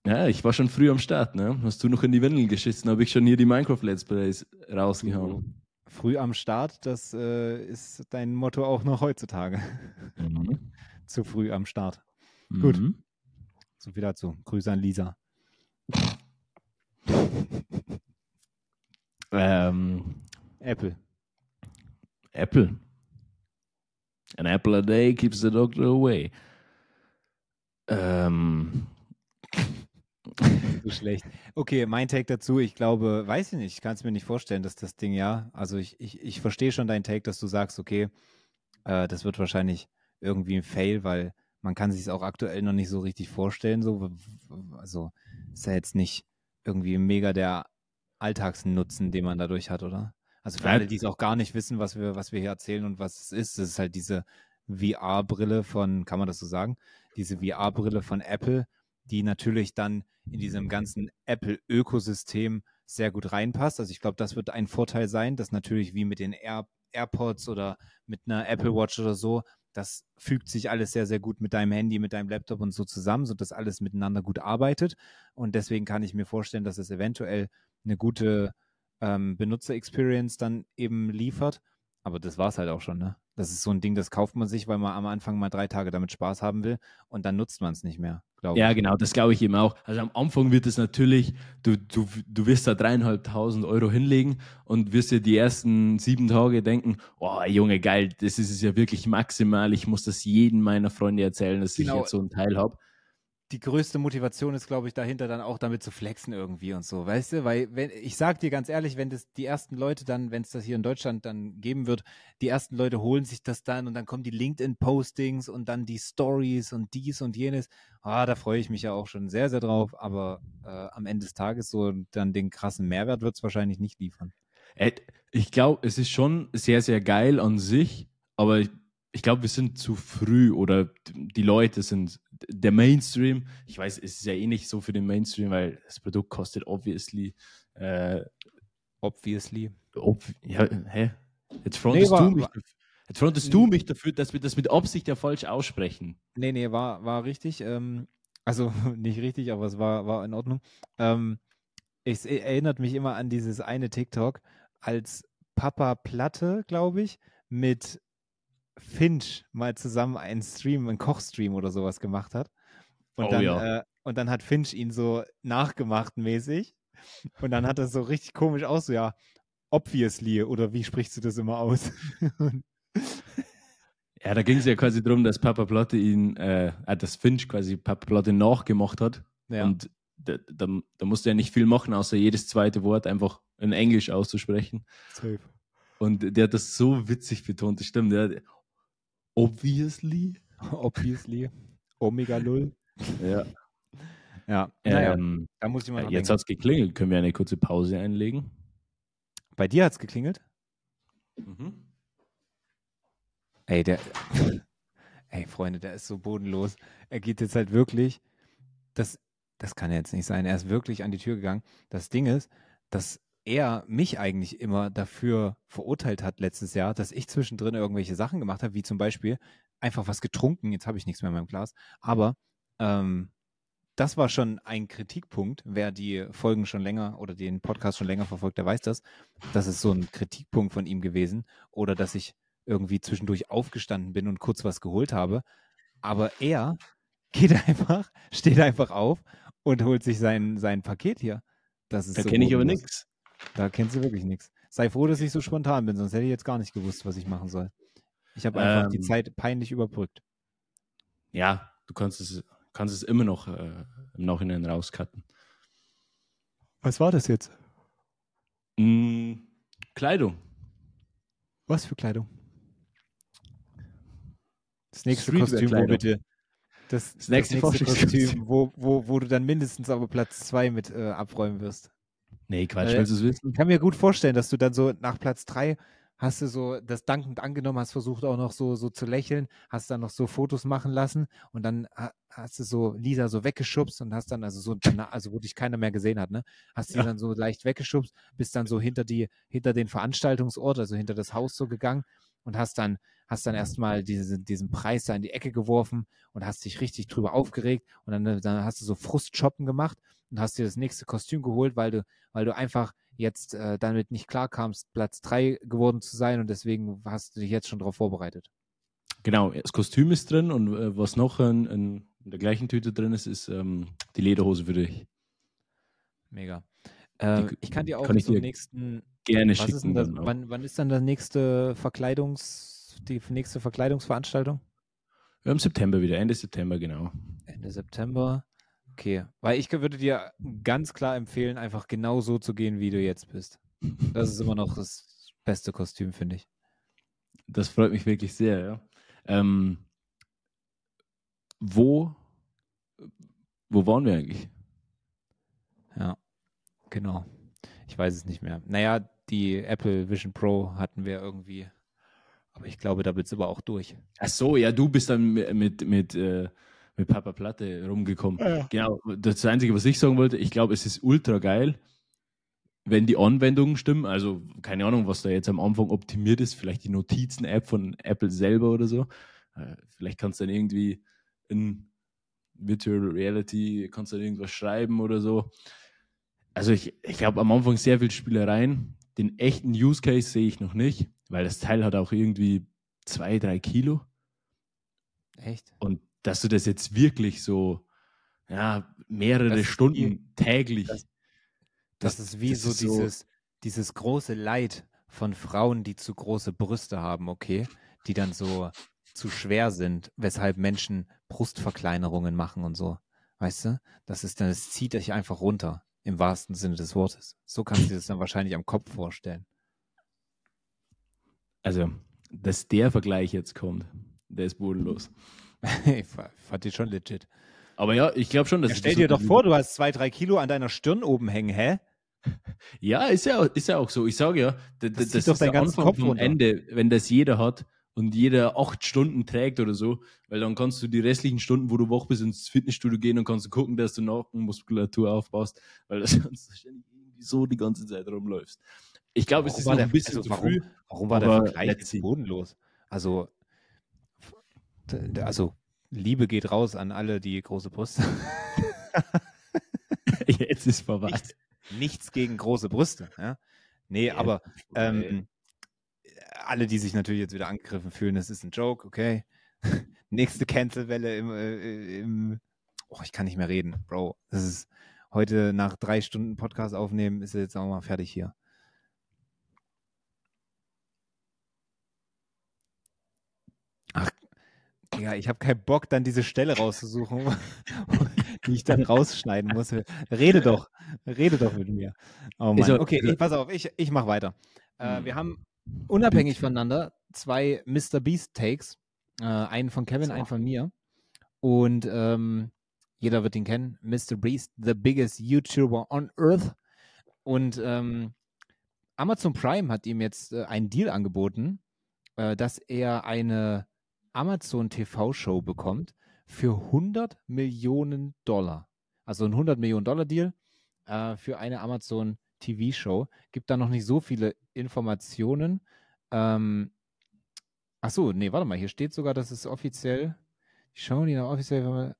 Ja, ich war schon früh am Start, ne? Hast du noch in die Windeln geschissen, habe ich schon hier die Minecraft-Let's Plays rausgehauen. Früh am Start, das äh, ist dein Motto auch noch heutzutage. Mhm. Zu früh am Start. Gut. Mhm. So viel dazu. Grüße an Lisa. Ähm, Apple. Apple. An apple a day keeps the doctor away. Ähm, So schlecht. Okay, mein Take dazu, ich glaube, weiß ich nicht, ich kann es mir nicht vorstellen, dass das Ding ja, also ich, ich, ich verstehe schon deinen Take, dass du sagst, okay, äh, das wird wahrscheinlich irgendwie ein Fail, weil man kann sich es auch aktuell noch nicht so richtig vorstellen, so, also ist ja jetzt nicht irgendwie mega der Alltagsnutzen, den man dadurch hat, oder? Also für Ja. alle, die es auch gar nicht wissen, was wir, was wir hier erzählen und was es ist, das ist halt diese VR-Brille von, kann man das so sagen? Diese VR-Brille von Apple, die natürlich dann in diesem ganzen Apple-Ökosystem sehr gut reinpasst. Also ich glaube, das wird ein Vorteil sein, dass natürlich wie mit den Air AirPods oder mit einer Apple Watch oder so, das fügt sich alles sehr, sehr gut mit deinem Handy, mit deinem Laptop und so zusammen, sodass alles miteinander gut arbeitet. Und deswegen kann ich mir vorstellen, dass es eventuell eine gute ähm, Benutzer-Experience dann eben liefert. Aber das war es halt auch schon, ne? Das ist so ein Ding, das kauft man sich, weil man am Anfang mal drei Tage damit Spaß haben will und dann nutzt man es nicht mehr, glaube Ja, ich. genau, das glaube ich eben auch. Also am Anfang wird es natürlich, du, du, du wirst da dreieinhalbtausend Euro hinlegen und wirst dir die ersten sieben Tage denken, oh Junge, geil, das ist es ja wirklich maximal. Ich muss das jedem meiner Freunde erzählen, dass Genau. ich jetzt so einen Teil habe. Die größte Motivation ist, glaube ich, dahinter dann auch damit zu flexen irgendwie und so, weißt du? Weil, wenn, ich sag dir ganz ehrlich, wenn das die ersten Leute dann, wenn es das hier in Deutschland dann geben wird, die ersten Leute holen sich das dann und dann kommen die LinkedIn-Postings und dann die Stories und dies und jenes. Ah, da freue ich mich ja auch schon sehr, sehr drauf, aber äh, am Ende des Tages so dann den krassen Mehrwert wird es wahrscheinlich nicht liefern. Ich glaube, es ist schon sehr, sehr geil an sich, aber ich, ich glaube, wir sind zu früh oder die Leute sind der Mainstream. Ich weiß, es ist ja eh nicht so für den Mainstream, weil das Produkt kostet obviously. Äh, Obviously. ob, ja, hä? Jetzt frontest, Nee, war- du, mich, jetzt frontest du mich dafür, dass wir das mit Absicht ja falsch aussprechen. Nee, nee, war, war richtig. Ähm, also nicht richtig, aber es war, war in Ordnung. Ähm, es e- erinnert mich immer an dieses eine TikTok, als Papa Platte, glaube ich, mit Finch mal zusammen einen Stream, einen Kochstream oder sowas gemacht hat. Und, Oh dann, ja. äh, und dann hat Finch ihn so nachgemacht mäßig. Und dann hat das so richtig komisch aus, so ja, obviously, oder wie sprichst du das immer aus? Ja, da ging es ja quasi darum, dass Papa Platte ihn, äh, äh, dass Finch quasi Papa Platte nachgemacht hat. ja. Und da, da, da musste er nicht viel machen, außer jedes zweite Wort einfach in Englisch auszusprechen. safe. Und der hat das so witzig betont, das stimmt. Der, obviously. Obviously. Omega Null. Ja. Ja, naja, Ähm, da muss ich mal jetzt hat es geklingelt. Können wir eine kurze Pause einlegen? Bei dir hat es geklingelt? Mhm. Ey, der. Ey, Freunde, der ist so bodenlos. Er geht jetzt halt wirklich. Das, das kann jetzt nicht sein. Er ist wirklich an die Tür gegangen. Das Ding ist, dass er mich eigentlich immer dafür verurteilt hat letztes Jahr, dass ich zwischendrin irgendwelche Sachen gemacht habe, wie zum Beispiel einfach was getrunken. Jetzt habe ich nichts mehr in meinem Glas. Aber ähm, das war schon ein Kritikpunkt. Wer die Folgen schon länger oder den Podcast schon länger verfolgt, der weiß das. Das ist so ein Kritikpunkt von ihm gewesen. Oder dass ich irgendwie zwischendurch aufgestanden bin und kurz was geholt habe. Aber er geht einfach, steht einfach auf und holt sich sein, sein Paket hier. Das ist Da so kenne ich aber nichts. Da kennst du wirklich nichts. Sei froh, dass ich so spontan bin, sonst hätte ich jetzt gar nicht gewusst, was ich machen soll. Ich habe einfach die Ähm. Zeit peinlich überbrückt. Ja, du kannst es, kannst es immer noch äh, im Nachhinein rauscutten. Was war das jetzt? Mm, Kleidung. Was für Kleidung? Das nächste Kostüm, wo bitte? Das, Das nächste Forschungskostüm. Kostüm, wo, wo, wo du dann mindestens aber Platz zwei mit äh, abräumen wirst. Nee, Quatsch, Äh, willst du es wissen? Ich kann mir gut vorstellen, dass du dann so nach Platz drei hast du so das dankend angenommen, hast versucht auch noch so, so zu lächeln, hast dann noch so Fotos machen lassen und dann ha- hast du so Lisa so weggeschubst und hast dann also so, also wo dich keiner mehr gesehen hat, ne? Hast sie Ja. dann so leicht weggeschubst, bist dann so hinter die, hinter den Veranstaltungsort, also hinter das Haus so gegangen und hast dann, hast dann erstmal diese, diesen Preis da in die Ecke geworfen und hast dich richtig drüber aufgeregt und dann, dann hast du so Frustshoppen gemacht und hast dir das nächste Kostüm geholt, weil du, weil du einfach jetzt äh, damit nicht klarkamst, Platz 3 geworden zu sein und deswegen hast du dich jetzt schon darauf vorbereitet. Genau, das Kostüm ist drin und äh, was noch in, in, der gleichen Tüte drin ist, ist ähm, die Lederhose für dich. Mega. Äh, Die- ich kann dir auch kann zum nächsten. Gerne Was ist schicken. das, wann, wann ist dann das nächste Verkleidungs, die nächste Verkleidungsveranstaltung? Im September wieder, Ende September, genau. Ende September. Okay, weil ich würde dir ganz klar empfehlen, einfach genau so zu gehen, wie du jetzt bist. Das ist immer noch das beste Kostüm, finde ich. Das freut mich wirklich sehr, ja. Ähm, wo, wo waren wir eigentlich? Ja, genau. Ich weiß es nicht mehr. Naja, die Apple Vision Pro hatten wir irgendwie. Aber ich glaube, da wird es aber auch durch. Ach so, ja, du bist dann mit, mit, mit, äh, mit Papa Platte rumgekommen. Genau, das Einzige, was ich sagen wollte, ich glaube, es ist ultra geil, wenn die Anwendungen stimmen. Also, keine Ahnung, was da jetzt am Anfang optimiert ist, vielleicht die Notizen-App von Apple selber oder so. Äh, vielleicht kannst du dann irgendwie in Virtual Reality, kannst du dann irgendwas schreiben oder so. Also, ich, ich habe am Anfang sehr viel Spielereien. Den echten Use Case sehe ich noch nicht, weil das Teil hat auch irgendwie zwei, drei Kilo. Echt? Und dass du das jetzt wirklich so, ja, mehrere Das ist Stunden wie- täglich. das- Das, ist wie das so ist dieses, dieses große Leid von Frauen, die zu große Brüste haben, okay? Die dann so zu schwer sind, weshalb Menschen Brustverkleinerungen machen und so. Weißt du? Das ist dann, es zieht dich einfach runter, im wahrsten Sinne des Wortes. So kannst du dir das dann wahrscheinlich am Kopf vorstellen. Also, dass der Vergleich jetzt kommt, der ist bodenlos. ich fa- fand die schon legit. Aber ja, ich glaube schon, dass Ja, stell das dir doch vor, du hast zwei, drei Kilo an deiner Stirn oben hängen, hä? Ja, ist ja, ist ja auch so. Ich sage ja, Das das, doch ist der ganzen Anfang Kopf vom. Ende, wenn das jeder hat und jeder acht Stunden trägt oder so, weil dann kannst du die restlichen Stunden, wo du wach bist, ins Fitnessstudio gehen und kannst du gucken, dass du Nackenmuskulatur aufbaust, weil das sonst irgendwie so die ganze Zeit rumläufst. Ich glaube, es ist war noch ein bisschen also zu warum- früh. Warum war der Vergleich bodenlos? Also, also Liebe geht raus an alle, die große Brüste. Jetzt ist vorbei. Nichts, nichts gegen große Brüste. Ja? Nee, Ja, aber ähm, alle, die sich natürlich jetzt wieder angegriffen fühlen, das ist ein Joke, okay. Nächste Cancelwelle im, äh, im Oh, ich kann nicht mehr reden, Bro. Das ist heute nach drei Stunden Podcast aufnehmen, ist jetzt auch mal fertig hier. Ach, ja, ich habe keinen Bock, dann diese Stelle rauszusuchen, die ich dann rausschneiden muss. Rede doch, rede doch mit mir. Oh Mann. Okay, ich, pass auf, ich, ich mache weiter. Äh, Hm. wir haben unabhängig voneinander zwei Mr. Beast Takes. Äh, einen von Kevin, So. einen von mir. Und ähm, jeder wird ihn kennen. Mr. Beast, the biggest YouTuber on Earth. Und ähm, Amazon Prime hat ihm jetzt äh, einen Deal angeboten, äh, dass er eine Amazon TV-Show bekommt für 100 Millionen Dollar. Also ein 100 Millionen Dollar Deal äh, für eine Amazon TV-Show. Gibt da noch nicht so viele Informationen. Ähm, ach so, nee, warte mal, hier steht sogar, dass es offiziell, ich schaue die noch offiziell,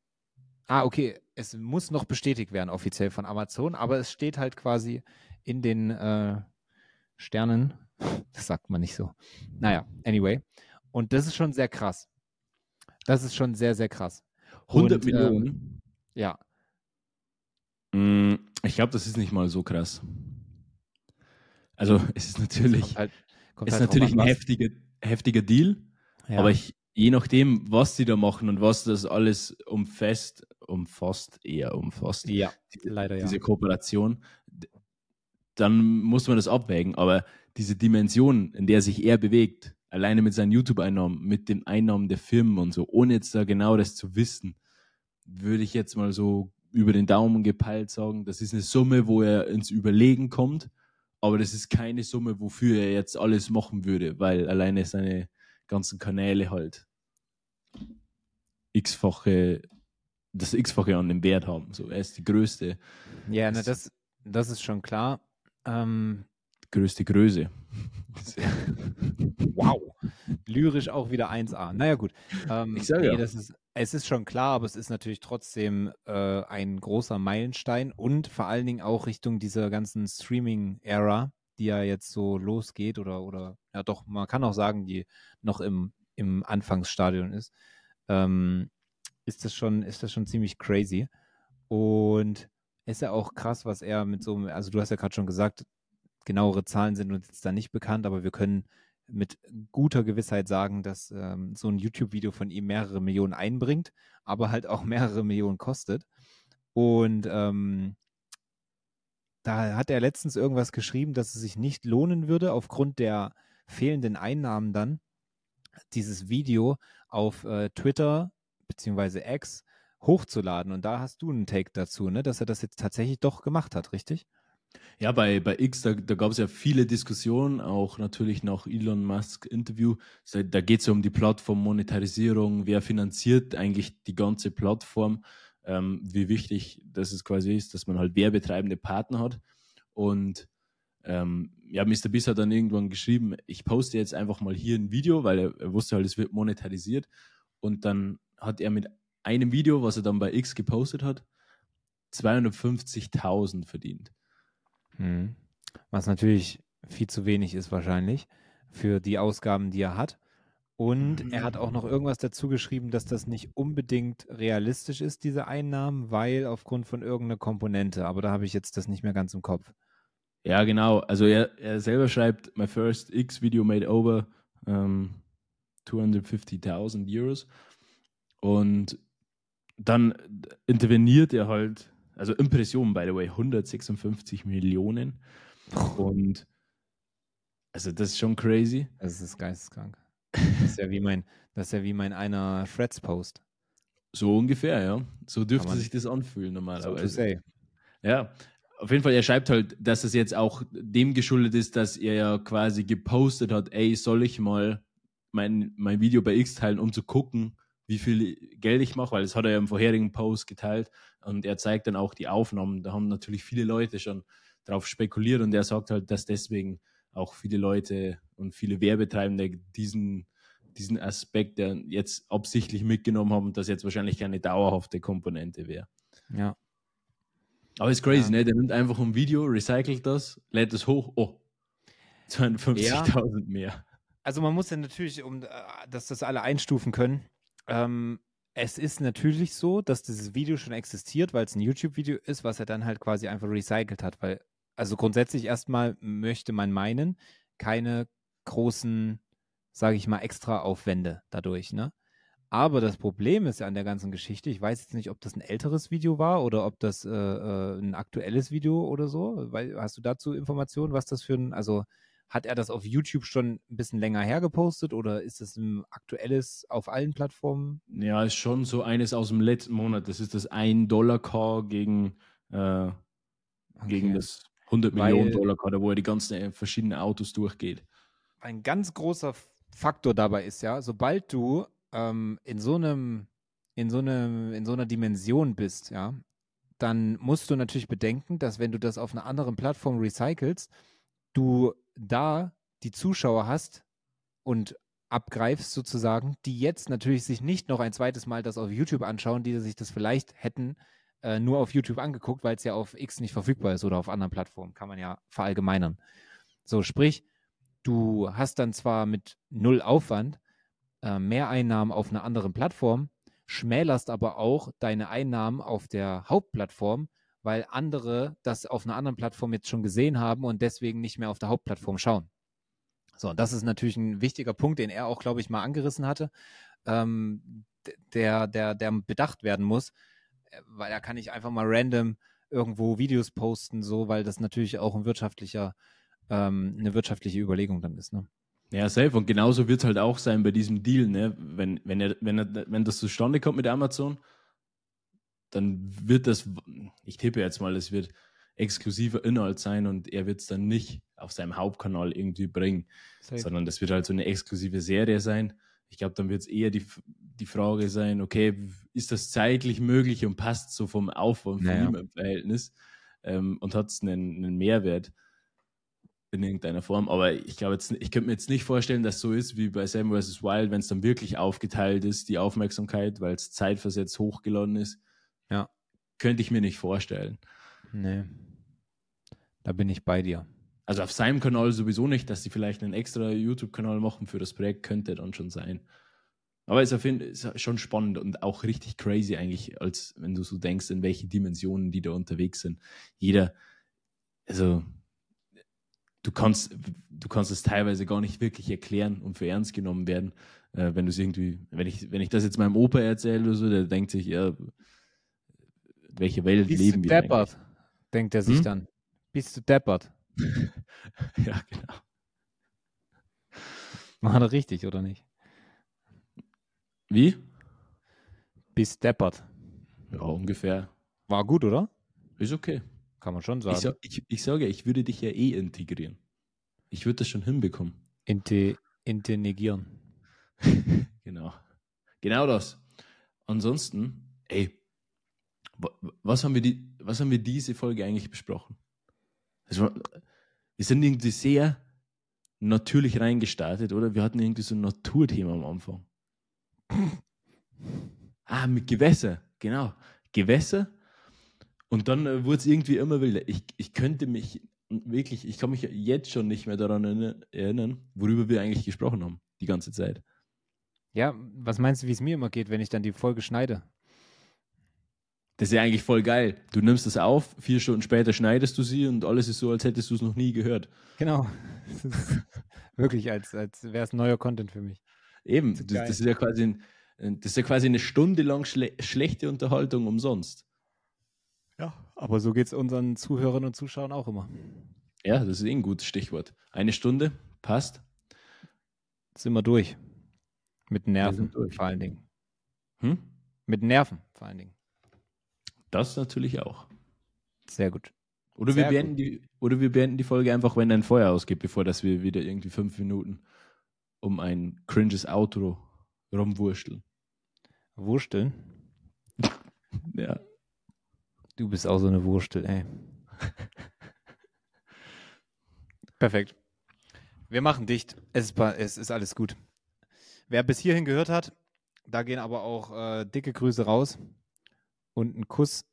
ah, okay, es muss noch bestätigt werden offiziell von Amazon, aber es steht halt quasi in den äh, Sternen. Das sagt man nicht so. Naja, anyway. Und das ist schon sehr krass. Das ist schon sehr, sehr krass. 100 Und, ähm, Millionen. Ja, Mm, Ich glaube, das ist nicht mal so krass. Also, es ist natürlich, halt, es ist halt natürlich ein was- heftiger, heftiger Deal, ja. aber ich, je nachdem, was sie da machen und was das alles umfasst, umfasst, eher umfasst, ja, diese, leider ja. diese Kooperation, d- dann muss man das abwägen. Aber diese Dimension, in der sich er bewegt, alleine mit seinen YouTube-Einnahmen, mit den Einnahmen der Firmen und so, ohne jetzt da genau das zu wissen, würde ich jetzt mal so über den Daumen gepeilt sagen, das ist eine Summe, wo er ins Überlegen kommt, aber das ist keine Summe, wofür er jetzt alles machen würde, weil alleine seine ganzen Kanäle halt x-fache, das x-fache an dem Wert haben. So, er ist die größte, Ja, na, das- das, ist schon klar. Ähm, größte Größe. wow. Lyrisch auch wieder 1A. Naja, gut. Ähm, Ich sage ja. Das ist, es ist schon klar, aber es ist natürlich trotzdem äh, ein großer Meilenstein und vor allen Dingen auch Richtung dieser ganzen Streaming-Ära, die ja jetzt so losgeht oder, oder, ja doch, man kann auch sagen, die noch im, im Anfangsstadion ist. Ähm, ist das schon, ist das schon ziemlich crazy. Und ist ja auch krass, was er mit so, einem- also du hast ja gerade schon gesagt, genauere Zahlen sind uns jetzt da nicht bekannt, aber wir können mit guter Gewissheit sagen, dass ähm, so ein YouTube-Video von ihm mehrere Millionen einbringt, aber halt auch mehrere Millionen kostet. Und ähm, da hat er letztens irgendwas geschrieben, dass es sich nicht lohnen würde, aufgrund der fehlenden Einnahmen dann, dieses Video auf äh, Twitter beziehungsweise X hochzuladen. Und da hast du einen Take dazu, ne? dass er das jetzt tatsächlich doch gemacht hat, richtig? Ja, bei, bei X, da, da gab es ja viele Diskussionen, auch natürlich nach Elon Musk Interview. Da, geht es ja um die Plattform Monetarisierung, wer finanziert eigentlich die ganze Plattform, ähm, wie wichtig das es quasi ist, dass man halt werbetreibende Partner hat. Und ähm, ja, Mr. Biss hat dann irgendwann geschrieben, ich poste jetzt einfach mal hier ein Video, weil er, er wusste halt, es wird monetarisiert. Und dann hat er mit einem Video, was er dann bei X gepostet hat, 250.000 verdient. Hm. Was natürlich viel zu wenig ist wahrscheinlich für die Ausgaben, die er hat. Und er hat auch noch irgendwas dazu geschrieben, dass das nicht unbedingt realistisch ist, diese Einnahmen, weil aufgrund von irgendeiner Komponente. Aber da habe ich jetzt das nicht mehr ganz im Kopf. Ja, genau. Also er, er selber schreibt, my first X-Video made over um, 250.000 Euros. Und dann interveniert er halt, also Impressionen, by the way, 156 Millionen. Und also das ist schon crazy. Das ist geisteskrank. Das ist ja wie mein, das ist ja wie mein einer Threads-Post. So ungefähr, ja. So dürfte sich das anfühlen So to normalerweise. say. Ja, auf jeden Fall, er schreibt halt, dass es jetzt auch dem geschuldet ist, dass er ja quasi gepostet hat, ey, soll ich mal mein, mein Video bei X teilen, um zu gucken, wie viel Geld ich mache, weil das hat er ja im vorherigen Post geteilt und er zeigt dann auch die Aufnahmen. Da haben natürlich viele Leute schon drauf spekuliert und er sagt halt, dass deswegen auch viele Leute und viele Werbetreibende diesen, diesen Aspekt der jetzt absichtlich mitgenommen haben und das jetzt wahrscheinlich keine dauerhafte Komponente wäre. Ja. Aber ist crazy, Ja. ne? Der nimmt einfach ein Video, recycelt das, lädt es hoch, oh, 52.000 mehr. Also man muss ja natürlich, um äh, dass das alle einstufen können, ähm, es ist natürlich so, dass dieses Video schon existiert, weil es ein YouTube-Video ist, was er dann halt quasi einfach recycelt hat. Weil, also grundsätzlich erstmal möchte man meinen, keine großen, sage ich mal, extra Aufwände dadurch, ne? Aber das Problem ist ja an der ganzen Geschichte, ich weiß jetzt nicht, ob das ein älteres Video war oder ob das äh, äh, ein aktuelles Video oder so. Weil, hast du dazu Informationen, was das für ein, also hat er das auf YouTube schon ein bisschen länger her gepostet oder ist das ein aktuelles auf allen Plattformen? Ja, ist schon so eines aus dem letzten Monat. Das ist das 1-Dollar-Car gegen, äh, gegen Okay. das 100 Weil- Millionen Dollar-Car, da wo er die ganzen äh, verschiedenen Autos durchgeht. Ein ganz großer Faktor dabei ist ja, sobald du ähm, in so einem, in so einem, in so einer Dimension bist, ja, dann musst du natürlich bedenken, dass wenn du das auf einer anderen Plattform recycelst, du da die Zuschauer hast und abgreifst sozusagen, die jetzt natürlich sich nicht noch ein zweites Mal das auf YouTube anschauen, die sich das vielleicht hätten äh, nur auf YouTube angeguckt, weil es ja auf X nicht verfügbar ist oder auf anderen Plattformen, kann man ja verallgemeinern. So, sprich, du hast dann zwar mit null Aufwand äh, mehr Einnahmen auf einer anderen Plattform, schmälerst aber auch deine Einnahmen auf der Hauptplattform, weil andere das auf einer anderen Plattform jetzt schon gesehen haben und deswegen nicht mehr auf der Hauptplattform schauen. So, und das ist natürlich ein wichtiger Punkt, den er auch, glaube ich, mal angerissen hatte, ähm, der, der, der bedacht werden muss, äh, weil da kann ich einfach mal random irgendwo Videos posten, so, weil das natürlich auch ein wirtschaftlicher, ähm, eine wirtschaftliche Überlegung dann ist. Ne? Ja, safe. Und genauso wird es halt auch sein bei diesem Deal, ne? Wenn, wenn, er, wenn, er, wenn das zustande kommt mit Amazon, dann wird das, ich tippe jetzt mal, es wird exklusiver Inhalt sein und er wird es dann nicht auf seinem Hauptkanal irgendwie bringen, sondern das wird halt so eine exklusive Serie sein. Ich glaube, dann wird es eher die, die Frage sein, okay, ist das zeitlich möglich und passt so vom Aufwand von Naja. ihm im Verhältnis ähm, und hat es einen, einen Mehrwert in irgendeiner Form. Aber ich glaube jetzt, ich könnte mir jetzt nicht vorstellen, dass so ist wie bei Sam vs. Wild, wenn es dann wirklich aufgeteilt ist, die Aufmerksamkeit, weil es zeitversetzt hochgeladen ist. Könnte ich mir nicht vorstellen. Nee. Da bin ich bei dir. Also auf seinem Kanal sowieso nicht, dass sie vielleicht einen extra YouTube-Kanal machen für das Projekt, könnte dann schon sein. Aber es ist auf jeden ist schon spannend und auch richtig crazy eigentlich, als wenn du so denkst, in welche Dimensionen die da unterwegs sind. Jeder, also du kannst, du kannst es teilweise gar nicht wirklich erklären und für ernst genommen werden, äh, wenn du es irgendwie, wenn ich, wenn ich das jetzt meinem Opa erzähle oder so, der denkt sich, ja, welche Welt Bist du leben wir eigentlich? deppert, denkt er sich Hm? dann. Bist du deppert? ja, genau. War das richtig oder nicht? Wie? Bist deppert. Ja, ungefähr. War gut, oder? Ist okay. Kann man schon sagen. Ich, sag, ich, ich sage, ich würde dich ja eh integrieren. Ich würde das schon hinbekommen. Inte, integrieren. genau. Genau das. Ansonsten, ey, was haben wir, die, was haben wir diese Folge eigentlich besprochen? Es war, wir sind irgendwie sehr natürlich reingestartet, oder? Wir hatten irgendwie so ein Naturthema am Anfang. Ah, mit Gewässer, genau. Gewässer. Und dann äh, wurde es irgendwie immer wilder. Ich, ich könnte mich wirklich, ich kann mich jetzt schon nicht mehr daran erinner- erinnern, worüber wir eigentlich gesprochen haben, die ganze Zeit. Ja, was meinst du, wie es mir immer geht, wenn ich dann die Folge schneide? Das ist ja eigentlich voll geil. Du nimmst das auf, vier Stunden später schneidest du sie und alles ist so, als hättest du es noch nie gehört. Genau. Wirklich, als, als wäre es neuer Content für mich. Eben, das, das ist ja quasi, ein, das ist ja quasi eine Stunde lang schle schlechte Unterhaltung umsonst. Ja. Aber so geht es unseren Zuhörern und Zuschauern auch immer. Ja, das ist eh ein gutes Stichwort. Eine Stunde, passt. Sind wir durch. Mit Nerven sind durch. vor allen Dingen. Hm? Mit Nerven vor allen Dingen. Das natürlich auch. Sehr gut. Oder Sehr wir, beenden die, oder wir beenden die Folge einfach, wenn ein Feuer ausgeht, bevor dass wir wieder irgendwie fünf Minuten um ein cringes Outro rumwursteln. Wursteln. Ja. Du bist auch so eine Wurstel, ey. Perfekt. Wir machen dicht. Es ist, es ist alles gut. Wer bis hierhin gehört hat, da gehen aber auch äh, dicke Grüße raus und ein Kuss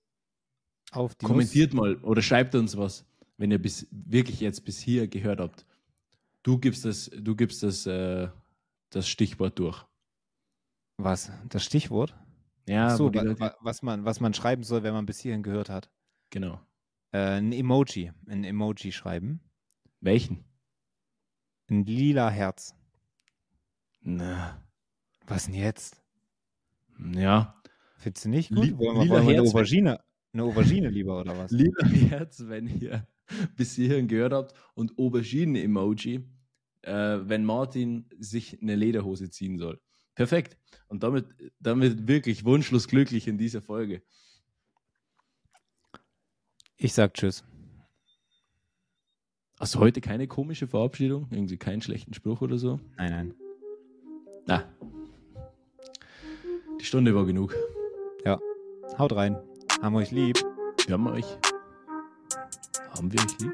auf die Kommentiert mal oder schreibt uns was, wenn ihr bis wirklich jetzt bis hier gehört habt. Du gibst das, du gibst das, äh, das Stichwort durch. Nuss. Was? Das Stichwort? Ja, so, wa Leute- wa was, man, was man schreiben soll, wenn man bis hierhin gehört hat. genau. Äh, ein Emoji. Ein Emoji schreiben. Welchen? Ein lila Herz. Na, Was denn jetzt? ja. Findest du nicht gut? Li- wollen wir, wollen wir eine Herz- Aubergine, eine Aubergine lieber oder was? Lieber Herz, wenn ihr bis hierhin gehört habt und Auberginen-Emoji, äh, wenn Martin sich eine Lederhose ziehen soll. Perfekt. Und damit, damit wirklich wunschlos glücklich in dieser Folge. Ich sag Tschüss. Hast du heute keine komische Verabschiedung? Irgendwie keinen schlechten Spruch oder so? Nein, nein. Na. Die Stunde war genug. Haut rein. Haben euch lieb. Wir haben euch. Haben wir euch lieb?